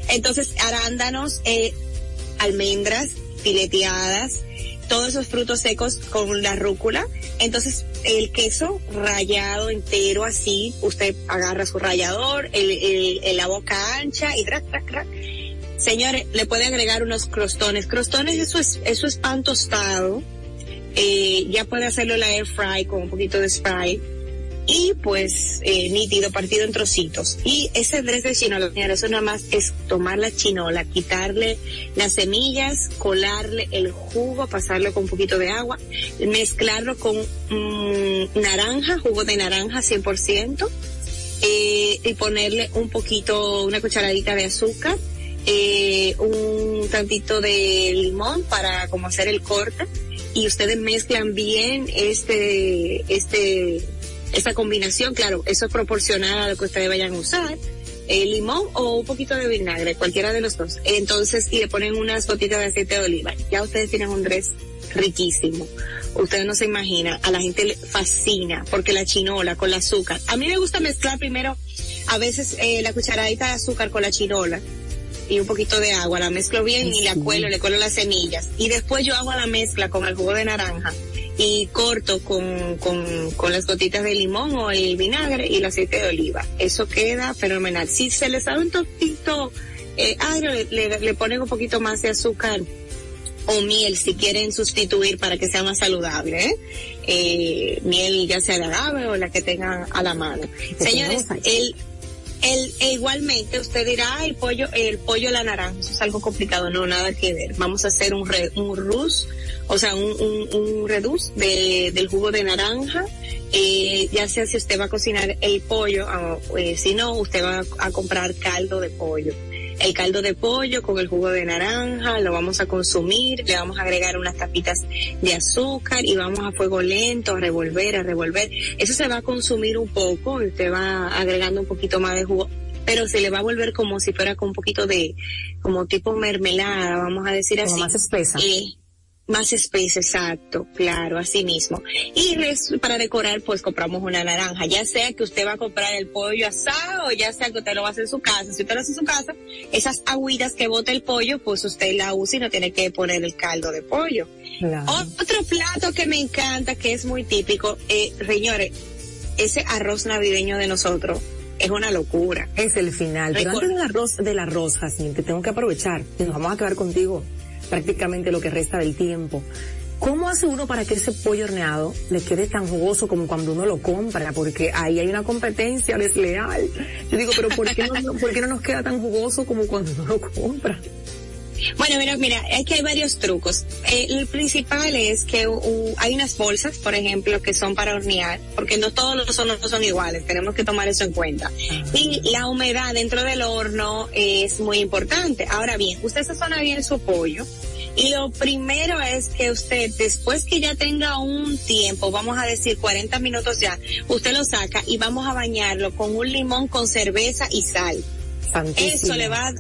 Speaker 9: Entonces, arándanos, eh, almendras, fileteadas, todos esos frutos secos con la rúcula. Entonces, el queso rayado entero así, usted agarra su rallador, el, la boca ancha y trac, trac, trac. Señores, le puede agregar unos crostones. Crostones, eso es, eso es pan tostado. Eh, ya puede hacerlo la air fry con un poquito de spray y pues eh, nítido, partido en trocitos. Y ese dress de chinola, eso nada más es tomar la chinola, quitarle las semillas, colarle el jugo, pasarlo con un poquito de agua, mezclarlo con mm, naranja, jugo de naranja 100%, eh, y ponerle un poquito, una cucharadita de azúcar, eh, un tantito de limón para como hacer el corte y ustedes mezclan bien este, este esa combinación, claro, eso es proporcional a lo que ustedes vayan a usar, el limón o un poquito de vinagre, cualquiera de los dos. Entonces, y le ponen unas gotitas de aceite de oliva. Ya ustedes tienen un dress riquísimo. Ustedes no se imaginan, a la gente le fascina porque la chinola con el azúcar. A mí me gusta mezclar primero, a veces eh, la cucharadita de azúcar con la chinola y un poquito de agua, la mezclo bien y la cuelo, le cuelo las semillas. Y después yo hago la mezcla con el jugo de naranja y corto con, con, con las gotitas de limón o el vinagre y el aceite de oliva. Eso queda fenomenal. Si se les sabe un toquito eh, agrio, le, le, ponen un poquito más de azúcar o miel si quieren sustituir para que sea más saludable, ¿eh? Eh, miel ya sea de agave o la que tengan a la mano. Señores, el, el, e igualmente usted dirá, el pollo, el pollo la naranja, eso es algo complicado, no, nada que ver. Vamos a hacer un, re, un rus, o sea, un, un, un reduz de, del jugo de naranja, eh, ya sea si usted va a cocinar el pollo, eh, si no, usted va a comprar caldo de pollo el caldo de pollo con el jugo de naranja, lo vamos a consumir, le vamos a agregar unas tapitas de azúcar y vamos a fuego lento a revolver, a revolver. Eso se va a consumir un poco, usted va agregando un poquito más de jugo, pero se le va a volver como si fuera con un poquito de, como tipo mermelada, vamos a decir así.
Speaker 7: más espesa.
Speaker 9: Eh, más espesa, exacto, claro, así mismo. Y para decorar, pues compramos una naranja, ya sea que usted va a comprar el pollo asado, o ya sea que usted lo va a hacer en su casa. Si usted lo hace en su casa, esas agüitas que bota el pollo, pues usted la usa y no tiene que poner el caldo de pollo. Otro plato que me encanta, que es muy típico, eh, señores, ese arroz navideño de nosotros, es una locura.
Speaker 7: Es el final. Pero antes del arroz, del arroz, Jacín, que tengo que aprovechar, y nos vamos a quedar contigo prácticamente lo que resta del tiempo. ¿Cómo hace uno para que ese pollo horneado le quede tan jugoso como cuando uno lo compra? Porque ahí hay una competencia desleal. Yo digo, pero ¿por qué no, ¿por qué no nos queda tan jugoso como cuando uno lo compra?
Speaker 9: Bueno, mira, mira, es que hay varios trucos. Eh, el principal es que hay unas bolsas, por ejemplo, que son para hornear, porque no todos los hornos son iguales, tenemos que tomar eso en cuenta. Y la humedad dentro del horno es muy importante. Ahora bien, usted sazona bien su pollo. Y lo primero es que usted, después que ya tenga un tiempo, vamos a decir 40 minutos ya, usted lo saca y vamos a bañarlo con un limón con cerveza y sal. Eso le va a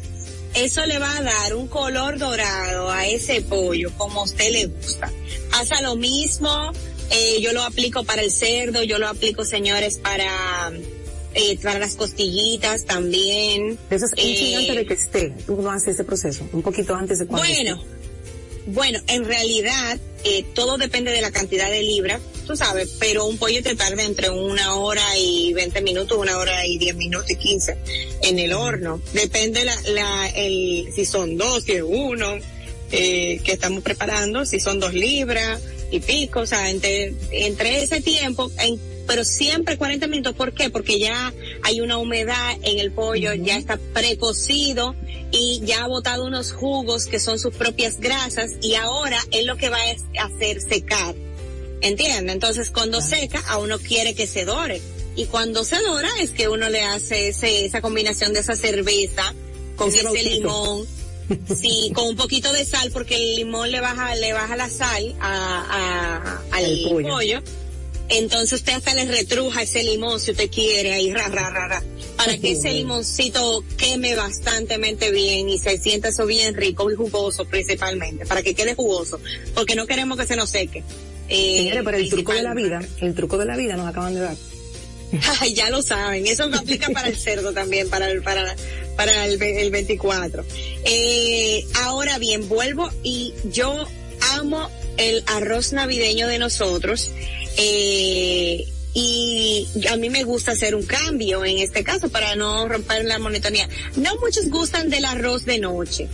Speaker 9: eso le va a dar un color dorado a ese pollo como a usted le gusta. Pasa lo mismo, eh, yo lo aplico para el cerdo, yo lo aplico señores para eh, para las costillitas también.
Speaker 7: Eso es eh, antes de que esté, uno hace ese proceso, un poquito antes de cuando
Speaker 9: Bueno, bueno, en realidad eh, todo depende de la cantidad de libras, tú sabes, pero un pollo te tarda entre una hora y 20 minutos, una hora y 10 minutos y 15 en el horno. Depende la, la, el, si son dos, si es uno, eh, que estamos preparando, si son dos libras y pico, o sea, entre, entre ese tiempo, en, pero siempre 40 minutos, ¿por qué? Porque ya hay una humedad en el pollo, ya está precocido y ya ha botado unos jugos que son sus propias grasas y ahora es lo que va a hacer secar. ¿Entiende? Entonces cuando seca a uno quiere que se dore y cuando se dora es que uno le hace ese, esa combinación de esa cerveza con ese, limón. (laughs) Sí, con un poquito de sal porque el limón le baja, le baja la sal a, al pollo entonces usted hasta le retruja ese limón si usted quiere ahí ra ra ra ra para que ese limoncito queme bastante bien y se sienta eso bien rico y jugoso principalmente para que quede jugoso porque no queremos que se nos seque.
Speaker 7: Eh, pero el truco de la vida el truco de la vida nos acaban de dar. (laughs)
Speaker 9: Ya lo saben eso me aplica para el cerdo también para el para para el, el 24 eh, ahora bien vuelvo y yo amo el arroz navideño de nosotros eh, y a mí me gusta hacer un cambio en este caso para no romper la monotonía. No muchos gustan del arroz de noche.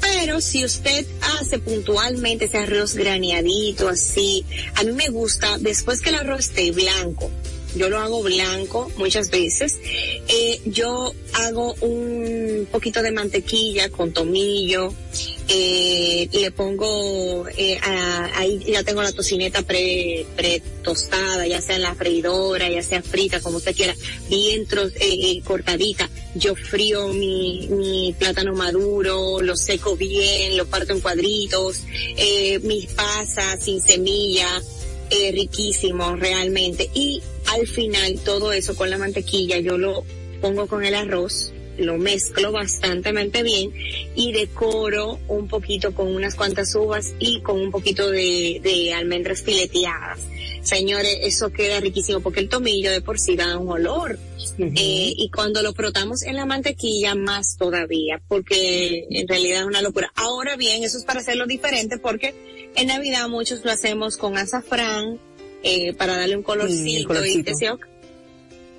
Speaker 9: Pero si usted hace puntualmente ese arroz graneadito así, a mí me gusta después que el arroz esté blanco, yo lo hago blanco muchas veces. Eh, yo hago un poquito de mantequilla con tomillo, eh, le pongo, eh, ahí ya tengo la tocineta pre, pre tostada, ya sea en la freidora, ya sea frita, como usted quiera, bien eh, cortadita. Yo frío mi, mi plátano maduro, lo seco bien, lo parto en cuadritos, eh, mis pasas sin semilla, eh, riquísimo realmente. Y al final todo eso con la mantequilla yo lo pongo con el arroz, lo mezclo bastante bien y decoro un poquito con unas cuantas uvas y con un poquito de, de almendras fileteadas. Señores, eso queda riquísimo porque el tomillo de por sí da un olor. eh, y cuando lo frotamos en la mantequilla, más todavía, porque en realidad es una locura. Ahora bien, eso es para hacerlo diferente porque en Navidad muchos lo hacemos con azafrán, eh, para darle un colorcito, y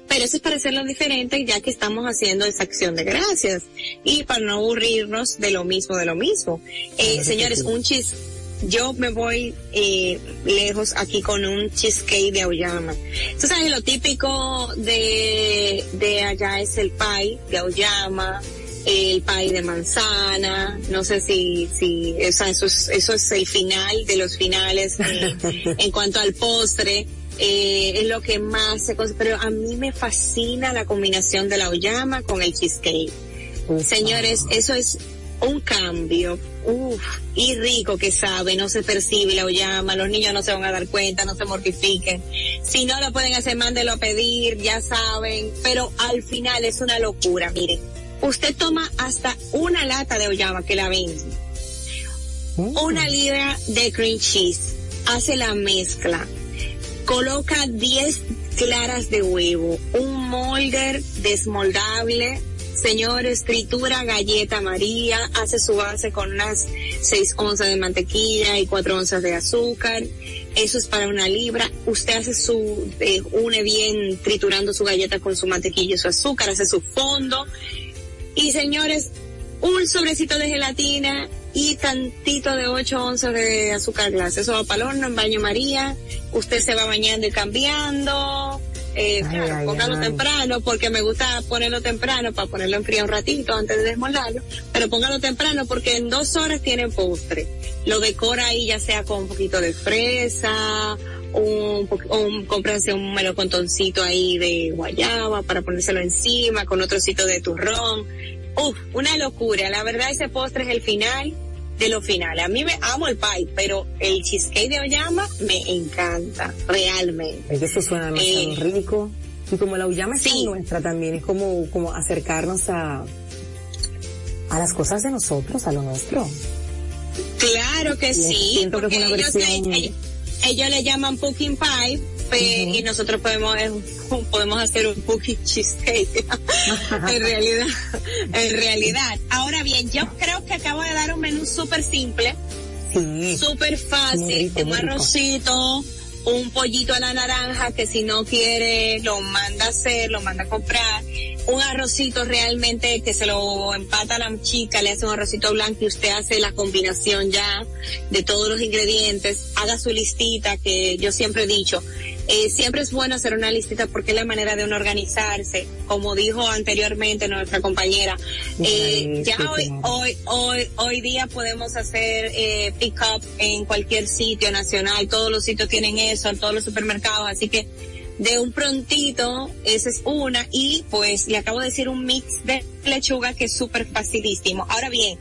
Speaker 9: pero eso es para hacerlo diferente ya que estamos haciendo esa acción de gracias y para no aburrirnos de lo mismo de lo mismo. Eh, señores, un chis, yo me voy eh, lejos aquí con un cheesecake de Aoyama. Tú sabes, lo típico de, de allá es el pie de Aoyama, el pie de manzana, no sé si, si, eso, es, eso es el final de los finales eh, (laughs) en cuanto al postre. Eh, es lo que más se pero a mí me fascina la combinación de la oyama con el cheesecake. Señores, eso es un cambio, uff, y rico que sabe, no se percibe la oyama, los niños no se van a dar cuenta, no se mortifiquen. Si no lo pueden hacer, mándelo a pedir, ya saben, pero al final es una locura, miren usted toma hasta una lata de oyama que la vende, mm. una libra de cream cheese, hace la mezcla, coloca 10 claras de huevo, un molder desmoldable, señores, tritura galleta María, hace su base con unas 6 onzas de mantequilla y 4 onzas de azúcar. Eso es para una libra. Usted hace su, eh, une bien triturando su galleta con su mantequilla y su azúcar, hace su fondo y señores, un sobrecito de gelatina y tantito de 8 onzas de azúcar glass. Eso va para el horno en baño María. Usted se va bañando y cambiando. eh, claro, póngalo temprano porque me gusta ponerlo temprano para ponerlo en frío un ratito antes de desmoldarlo, pero póngalo temprano porque en dos horas tiene postre. Lo decora ahí ya sea con un poquito de fresa, un, un cómprense un melocontoncito ahí de guayaba para ponérselo encima con otro sitio de turrón. Uf, una locura. La verdad ese postre es el final de lo final. A mí me amo el pie, pero el cheesecake de Oyama me encanta, realmente.
Speaker 7: Eso suena demasiado eh, rico. Y como la Oyama es nuestra también, es como, como acercarnos a, a las cosas de nosotros, a lo nuestro.
Speaker 9: Claro que sí. porque ellos, ellos, le llaman pumpkin pie, y nosotros podemos (laughs) podemos hacer un cookie (laughs) cheesecake. (laughs) En realidad en realidad. Ahora bien yo creo que acabo de dar un menú súper simple súper fácil un arrocito un pollito a la naranja que si no quiere lo manda a hacer, lo manda a comprar, un arrocito realmente que se lo empata a la chica, le hace un arrocito blanco y usted hace la combinación ya de todos los ingredientes, haga su listita que yo siempre he dicho, eh, siempre es bueno hacer una listita porque es la manera de uno organizarse. Como dijo anteriormente nuestra compañera, eh, ya hoy, hoy, hoy, hoy día podemos hacer eh, pick up en cualquier sitio nacional. Todos los sitios tienen eso, en todos los supermercados. Así que de un prontito, esa es una. Y pues le acabo de decir un mix de lechuga que es súper facilísimo. Ahora bien,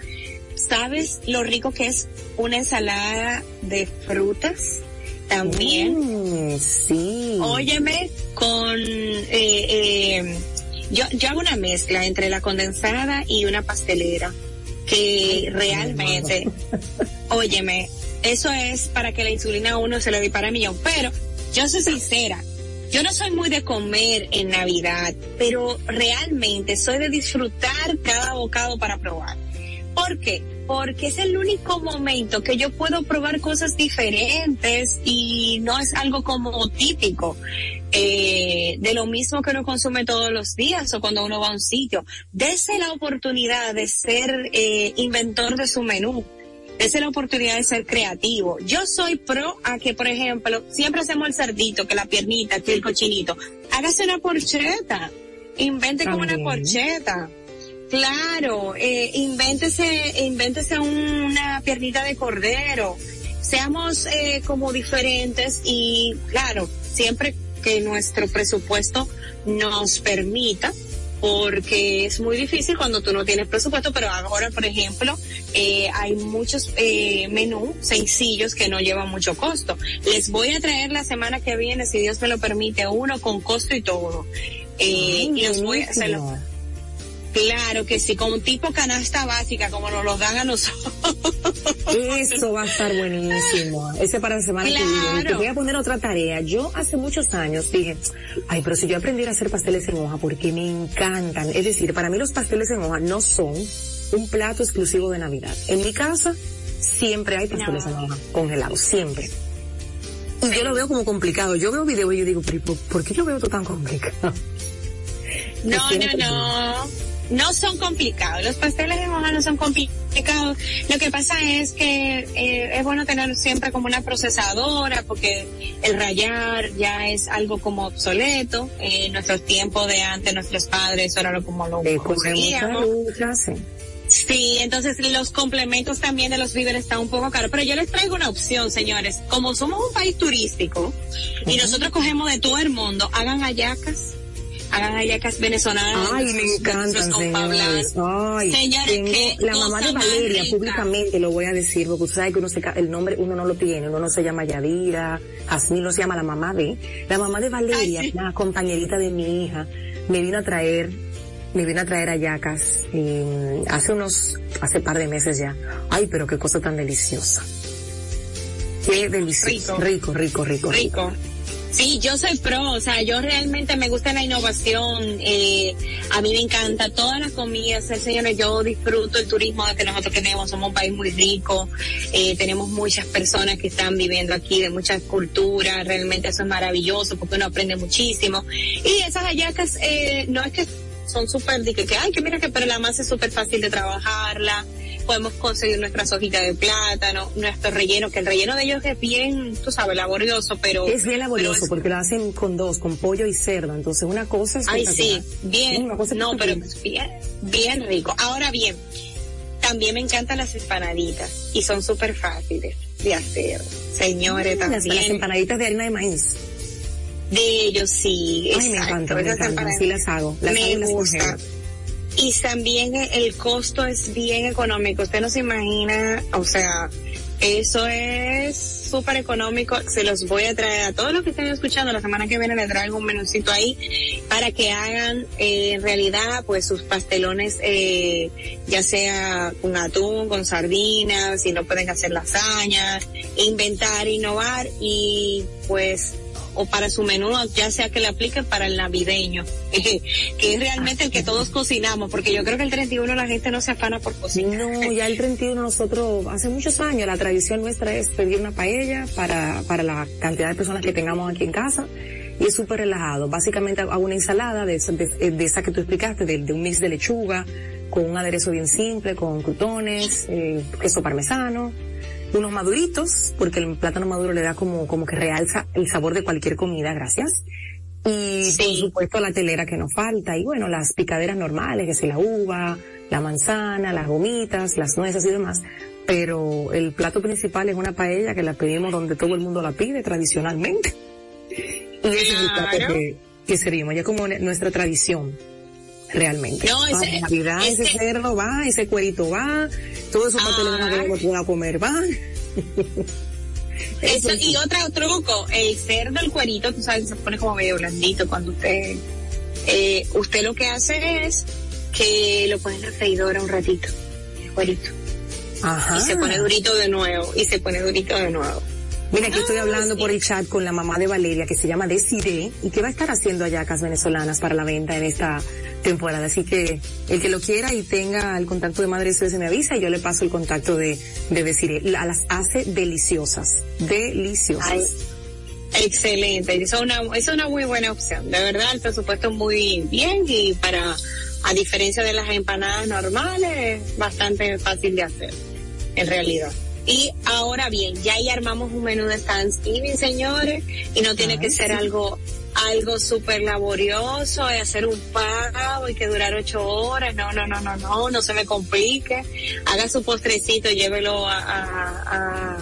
Speaker 9: ¿sabes lo rico que es una ensalada de frutas? También.
Speaker 7: Mm, sí.
Speaker 9: Óyeme, con, eh, eh, yo, yo hago una mezcla entre la condensada y una pastelera que realmente, (laughs) óyeme, eso es para que la insulina a uno se le dispara a millón, pero yo soy sincera, yo no soy muy de comer en Navidad, pero realmente soy de disfrutar cada bocado para probar. ¿Por qué? Porque es el único momento que yo puedo probar cosas diferentes y no es algo como típico eh, de lo mismo que uno consume todos los días o cuando uno va a un sitio. Dese la oportunidad de ser eh, inventor de su menú. Dese la oportunidad de ser creativo. Yo soy pro a que, por ejemplo, siempre hacemos el cerdito, que la piernita, que el cochinito. Hágase una porcheta. Invente como una porcheta Claro, eh, invéntese, invéntese una piernita de cordero. Seamos eh, como diferentes y claro, siempre que nuestro presupuesto nos permita, porque es muy difícil cuando tú no tienes presupuesto, pero ahora, por ejemplo, eh, hay muchos eh, menús sencillos que no llevan mucho costo. Les voy a traer la semana que viene, si Dios me lo permite, uno con costo y todo. Eh, y los voy a hacer. Claro que sí, como un tipo canasta básica, como nos lo dan a nosotros.
Speaker 7: Eso va a estar buenísimo. Ese para la semana que viene. Te voy a poner otra tarea. Yo hace muchos años dije, ay, pero si yo aprendiera a hacer pasteles en hoja, porque me encantan. Es decir, para mí los pasteles en hoja no son un plato exclusivo de Navidad. En mi casa siempre hay pasteles en hoja, congelados, siempre. Y yo lo veo como complicado. Yo veo video y yo digo, pero ¿por qué yo veo todo tan complicado?
Speaker 9: No, no, no no son complicados. Los pasteles de hoja no son complicados. Lo que pasa es que eh, es bueno tener siempre como una procesadora porque el rayar ya es algo como obsoleto. En nuestros tiempos de antes, nuestros padres, ahora lo como lo conseguíamos. Sí, entonces los complementos también de los víveres están un poco caros, pero yo les traigo una opción, señores. Como somos un país turístico y nosotros cogemos de todo el mundo, hagan ayacas hagan hallacas venezolanas.
Speaker 7: Ay, me encantan, señores. Ay, señores, la mamá de Valeria, públicamente lo voy a decir, porque usted sabe que uno se, el nombre uno no lo tiene, uno no se llama Yadira, así no se llama la mamá de, la mamá de Valeria, la compañerita de mi hija, me vino a traer, me vino a traer ayacas, hace unos, hace par de meses ya. Ay, pero qué cosa tan deliciosa. Qué delicioso. Rico, rico, rico.
Speaker 9: Rico. rico. Sí, yo soy pro, o sea, yo realmente me gusta la innovación, eh, a mí me encanta todas las comidas, el señor, yo disfruto el turismo que nosotros tenemos, somos un país muy rico, eh, tenemos muchas personas que están viviendo aquí de muchas culturas, realmente eso es maravilloso porque uno aprende muchísimo. Y esas hallacas, eh, no es que son súper, que, que, ay, que mira que, pero la masa es súper fácil de trabajarla, podemos conseguir nuestras hojitas de plátano, nuestro relleno, que el relleno de ellos es bien, tú sabes, laborioso, pero...
Speaker 7: Es bien laborioso porque lo hacen con dos, con pollo y cerdo, entonces una cosa es...
Speaker 9: Ay, sí, bien, no, pero bien, bien rico. Ahora bien, también me encantan las empanaditas y son súper fáciles de hacer. Señores, también.
Speaker 7: Las empanaditas de harina de maíz.
Speaker 9: De ellos sí.
Speaker 7: Ay, me encanta, me encanta. Sí las hago. Las
Speaker 9: me gusta. Y también el costo es bien económico. Usted no se imagina, o sea, eso es súper económico. Se los voy a traer a todos los que estén escuchando. La semana que viene les traigo un menucito ahí para que hagan eh, en realidad pues sus pastelones, eh, ya sea con atún, con sardinas, si no pueden hacer lasañas, inventar, innovar y pues o para su menú, ya sea que le apliquen para el navideño, (laughs) que es realmente el que todos cocinamos, porque yo creo que el 31 la gente no se afana por cocinar.
Speaker 7: No, ya el 31 nosotros, hace muchos años, la tradición nuestra es pedir una paella para, para la cantidad de personas que tengamos aquí en casa y es súper relajado. Básicamente hago una ensalada de, de, esa que tú explicaste, de, un mix de lechuga, con un aderezo bien simple, con crutones, eh, queso parmesano, unos maduritos, porque el plátano maduro le da como, como que realza el sabor de cualquier comida, gracias. Y por supuesto la telera que nos falta, y bueno, las picaderas normales, que es la uva, la manzana, las gomitas, las nueces y demás. Pero el plato principal es una paella que la pedimos donde todo el mundo la pide tradicionalmente. Y ese es el plato que, que servimos, ya como nuestra tradición realmente.
Speaker 9: No, ese,
Speaker 7: Navidad, ese, cerdo va, ese cuerito va, todo eso para que lo pueda comer va. (laughs)
Speaker 9: Eso, y otro truco, el cerdo, el cuerito, tú sabes, se pone como medio blandito cuando usted, eh, usted lo que hace es que lo pone en la freidora un ratito, el cuerito. Ajá. Y se pone durito de nuevo, y se pone durito de nuevo.
Speaker 7: Mira, aquí estoy hablando por el chat con la mamá de Valeria, que se llama Desiree, y que va a estar haciendo ayacas venezolanas para la venta en esta temporada. Así que el que lo quiera y tenga el contacto de Madre se me avisa y yo le paso el contacto de, de Desiree. las hace deliciosas, deliciosas.
Speaker 9: excelente, es una, es una muy buena opción. De verdad, el presupuesto muy bien y para, a diferencia de las empanadas normales, bastante fácil de hacer, en realidad. Y ahora bien, ya ahí armamos un menú de Thanksgiving, señores, y no tiene que ser algo algo súper laborioso y hacer un pago y que durar ocho horas. No, no, no, no, no, no se me complique. Haga su postrecito, llévelo a, a,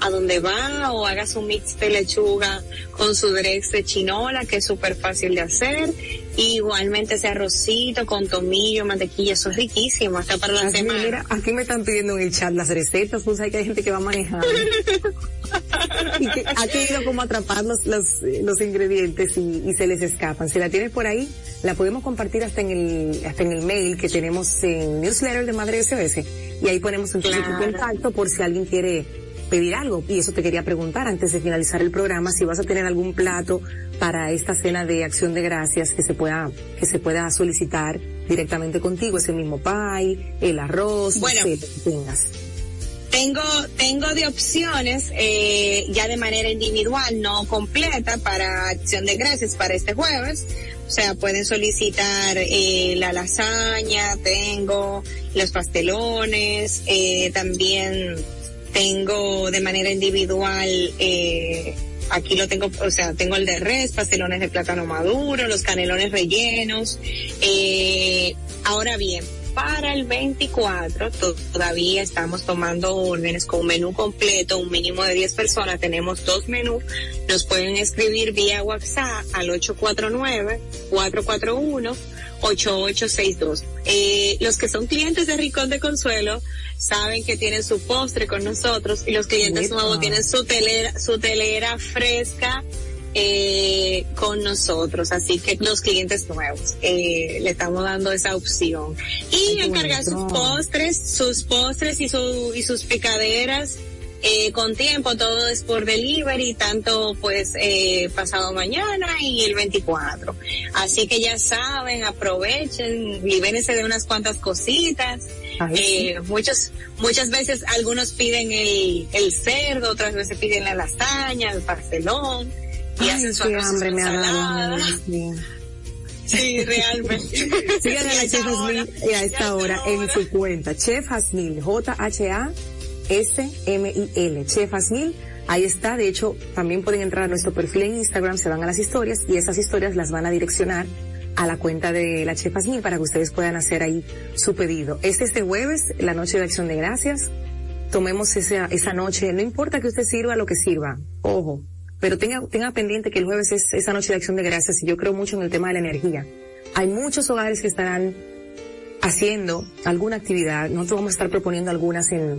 Speaker 9: a, donde va o haga su mix de lechuga con su drex de chinola, que es súper fácil de hacer igualmente ese arrocito con tomillo, mantequilla, eso es riquísimo, hasta para la semana.
Speaker 7: aquí me están pidiendo en el chat las recetas, pues hay que hay gente que va manejando. (laughs) y que ha querido como atrapar los, los, los ingredientes y, y, se les escapan. Si la tienes por ahí, la podemos compartir hasta en el, hasta en el mail que tenemos en newsletter de Madre SOS. Y ahí ponemos entonces tu contacto por si alguien quiere pedir algo. Y eso te quería preguntar antes de finalizar el programa, si vas a tener algún plato para esta cena de acción de gracias que se pueda, que se pueda solicitar directamente contigo, ese mismo pie, el arroz,
Speaker 9: bueno, que tengas. Tengo, tengo de opciones, eh, ya de manera individual, no completa, para acción de gracias para este jueves. O sea, pueden solicitar eh, la lasaña, tengo los pastelones, eh, también tengo de manera individual, eh, aquí lo tengo, o sea, tengo el de res, pastelones de plátano maduro, los canelones rellenos. Eh, ahora bien, para el 24 todavía estamos tomando órdenes con un menú completo, un mínimo de 10 personas, tenemos dos menús, nos pueden escribir vía WhatsApp al 849 441 8862. Eh, los que son clientes de Ricón de Consuelo saben que tienen su postre con nosotros y los clientes nuevos tienen su telera, su telera fresca eh, con nosotros. Así que los clientes nuevos eh, le estamos dando esa opción. Y encargar sus postres, sus postres y, su, y sus picaderas eh, con tiempo, todo es por delivery, tanto pues eh, pasado mañana y el 24. Así que ya saben, aprovechen, libérense de unas cuantas cositas. eh, muchos, muchas veces algunos piden el, el cerdo, otras veces piden la lasaña, el pastelón, y hacen su
Speaker 7: hambre me
Speaker 9: Sí, realmente. (laughs)
Speaker 7: Sigan a la Chef Hasmil a esta hora en su cuenta. Chef Hasmil, J-H-A-S-M-I-L. Chef Hasmil, ahí está. De hecho, también pueden entrar a nuestro perfil en Instagram, se van a las historias y esas historias las van a direccionar a la cuenta de la Chef Hasmil para que ustedes puedan hacer ahí su pedido. Es este jueves, la noche de acción de gracias. Tomemos esa, esa noche, no importa que usted sirva lo que sirva, ojo, pero tenga, tenga pendiente que el jueves es esa noche de acción de gracias y yo creo mucho en el tema de la energía. Hay muchos hogares que estarán haciendo alguna actividad, nosotros vamos a estar proponiendo algunas en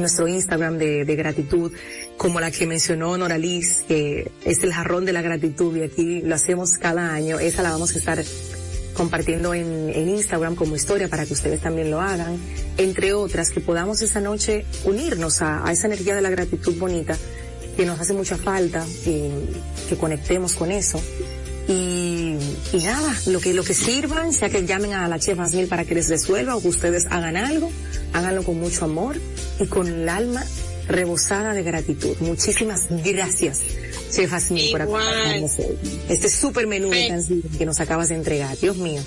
Speaker 7: nuestro Instagram de, de, gratitud, como la que mencionó Noralis, que es el jarrón de la gratitud y aquí lo hacemos cada año, esa la vamos a estar compartiendo en, en, Instagram como historia para que ustedes también lo hagan, entre otras, que podamos esa noche unirnos a, a esa energía de la gratitud bonita que nos hace mucha falta, que, que conectemos con eso. Y, y, nada, lo que, lo que sirvan, sea que llamen a la chef Asmil para que les resuelva o que ustedes hagan algo, háganlo con mucho amor y con el alma rebosada de gratitud. Muchísimas gracias, chef Asmil, por acompañarnos Este super menú de canción que nos acabas de entregar. Dios mío.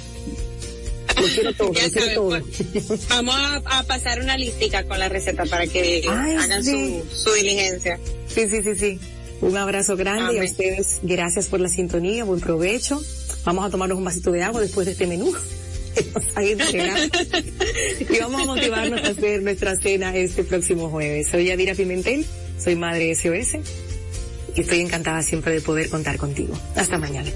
Speaker 7: Lo quiero (laughs) todo, lo quiero todo.
Speaker 9: Pues, vamos a, a, pasar una listica con la receta para que
Speaker 7: Ay,
Speaker 9: hagan
Speaker 7: sí.
Speaker 9: su, su diligencia.
Speaker 7: Sí, sí, sí, sí. Un abrazo grande Amén. y a ustedes gracias por la sintonía, buen provecho. Vamos a tomarnos un vasito de agua después de este menú. (laughs) y vamos a motivarnos a hacer nuestra cena este próximo jueves. Soy Yadira Pimentel, soy madre SOS y estoy encantada siempre de poder contar contigo. Hasta mañana.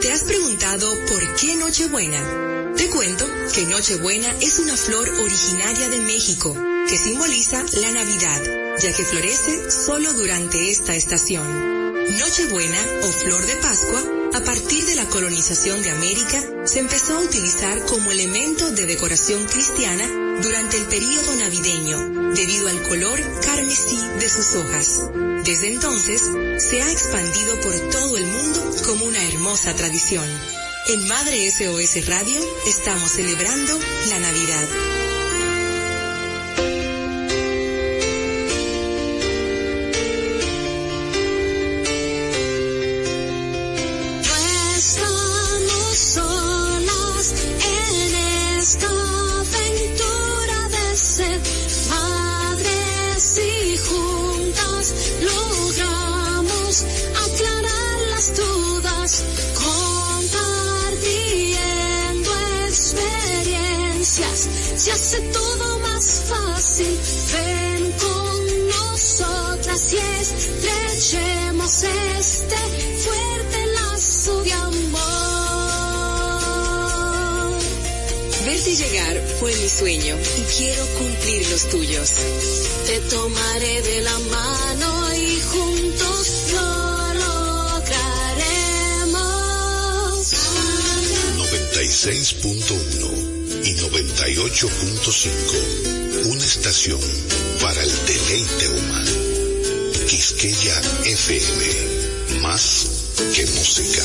Speaker 8: ¿Te has preguntado por qué Nochebuena? Te cuento que Nochebuena es una flor originaria de México que simboliza la Navidad, ya que florece solo durante esta estación. Nochebuena o flor de Pascua, a partir de la colonización de América, se empezó a utilizar como elemento de decoración cristiana durante el período navideño, debido al color carmesí de sus hojas. Desde entonces, se ha expandido por todo el mundo como una hermosa tradición. En Madre SOS Radio estamos celebrando la Navidad.
Speaker 2: Mi sueño y quiero cumplir los tuyos.
Speaker 10: Te tomaré de la mano y juntos lo lograremos.
Speaker 1: 96.1 y 98.5. Una estación para el deleite humano. Quisqueya FM. Más que música.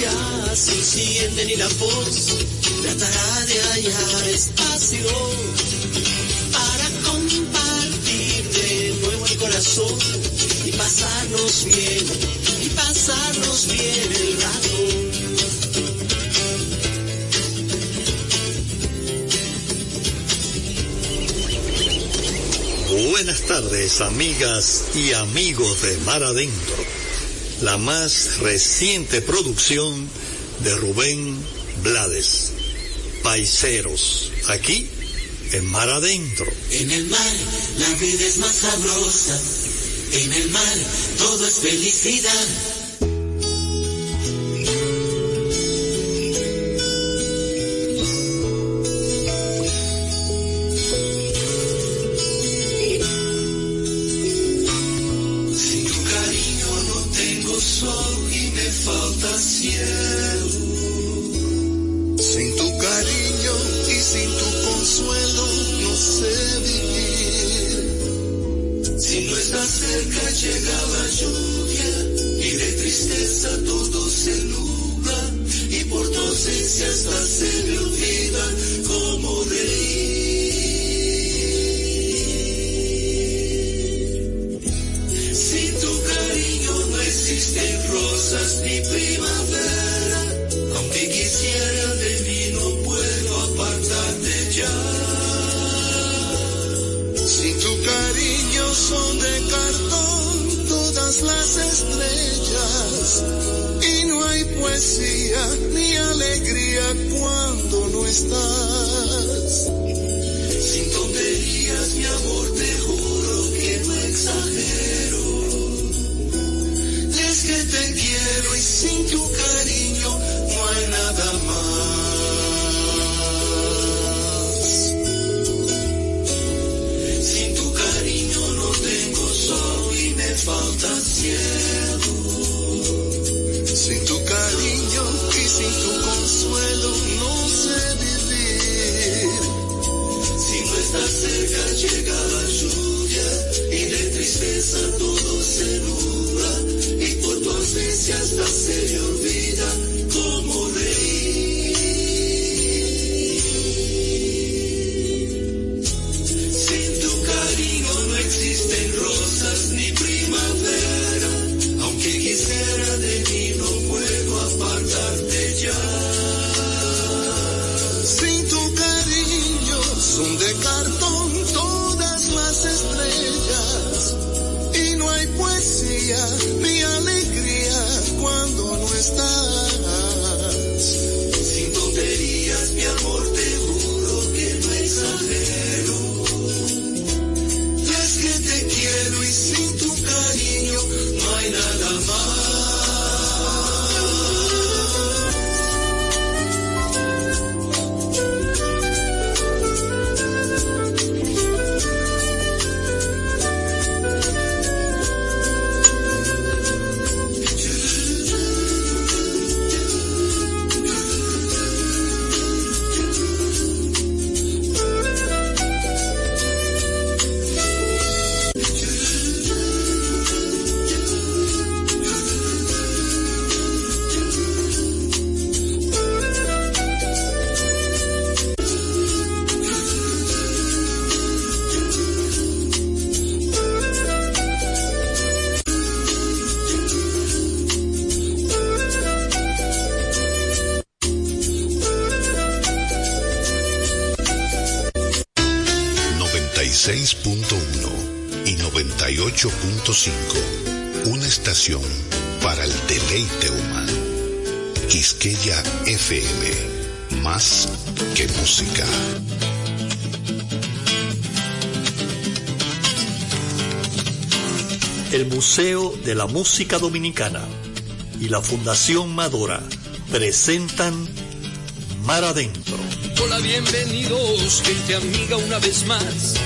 Speaker 11: ya se encienden y la voz tratará de hallar espacio para compartir de nuevo el corazón y pasarnos bien pasarnos bien el rato.
Speaker 12: Buenas tardes, amigas y amigos de Mar Adentro, la más reciente producción de Rubén Blades. Paiseros, aquí en Mar Adentro.
Speaker 11: En el mar la vida es más sabrosa, en el mar todo es felicidad. sin tu cariño no hay nada más.
Speaker 13: 98.5, una estación para el deleite humano. Quisqueya FM, más que música.
Speaker 12: El Museo de la Música Dominicana y la Fundación Madora presentan Mar Adentro.
Speaker 14: Hola, bienvenidos, gente amiga, una vez más.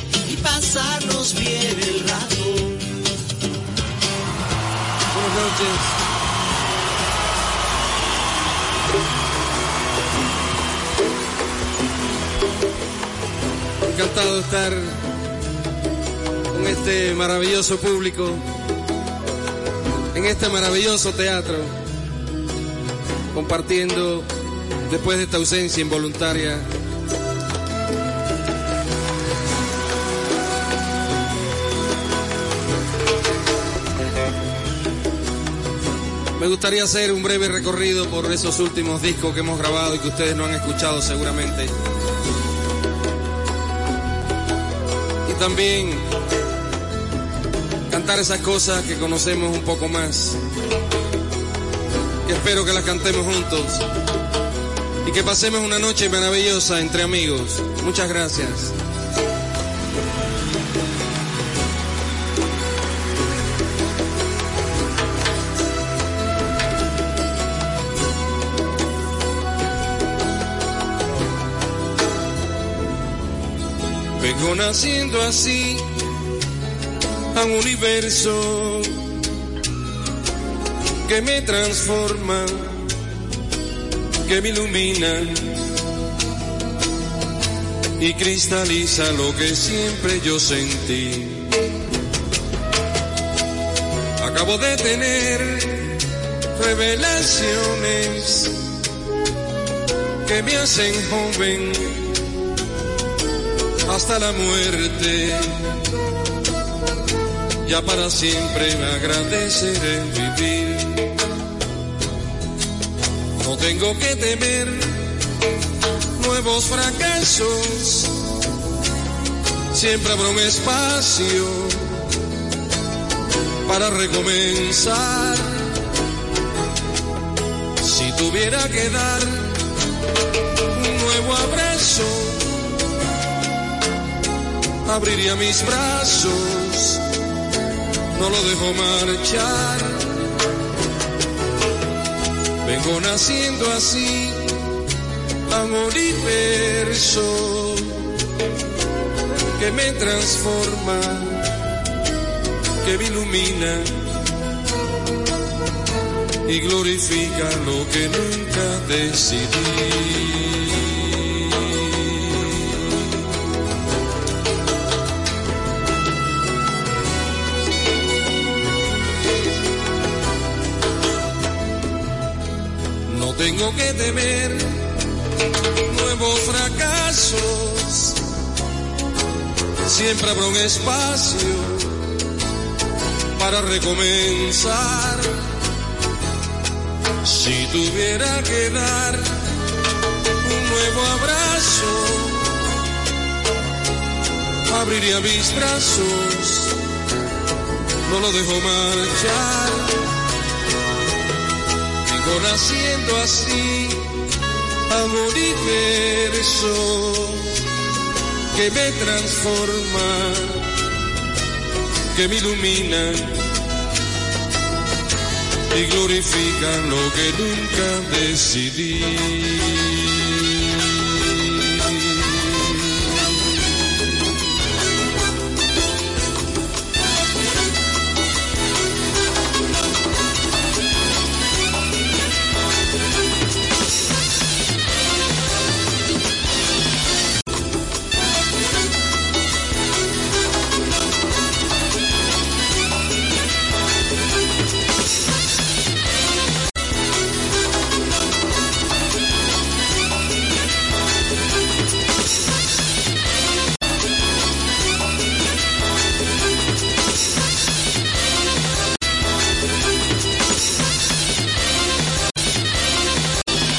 Speaker 15: pasarnos bien el rato.
Speaker 16: Buenas noches. Encantado de estar con este maravilloso público, en este maravilloso teatro, compartiendo después de esta ausencia involuntaria Me gustaría hacer un breve recorrido por esos últimos discos que hemos grabado y que ustedes no han escuchado seguramente. Y también cantar esas cosas que conocemos un poco más. Que espero que las cantemos juntos. Y que pasemos una noche maravillosa entre amigos. Muchas gracias. Vengo naciendo así a un universo que me transforma, que me ilumina y cristaliza lo que siempre yo sentí. Acabo de tener revelaciones que me hacen joven hasta la muerte. Ya para siempre me agradeceré vivir. No tengo que temer nuevos fracasos. Siempre habrá un espacio para recomenzar. Si tuviera que dar un nuevo abrazo, abriría mis brazos, no lo dejo marchar. Vengo naciendo así a un universo que me transforma, que me ilumina y glorifica lo que nunca decidí. Tengo que temer nuevos fracasos. Siempre habrá un espacio para recomenzar. Si tuviera que dar un nuevo abrazo, abriría mis brazos, no lo dejo marchar. Vengo naciendo así a un universo que me transforman, que me iluminan y glorifican lo que nunca decidí.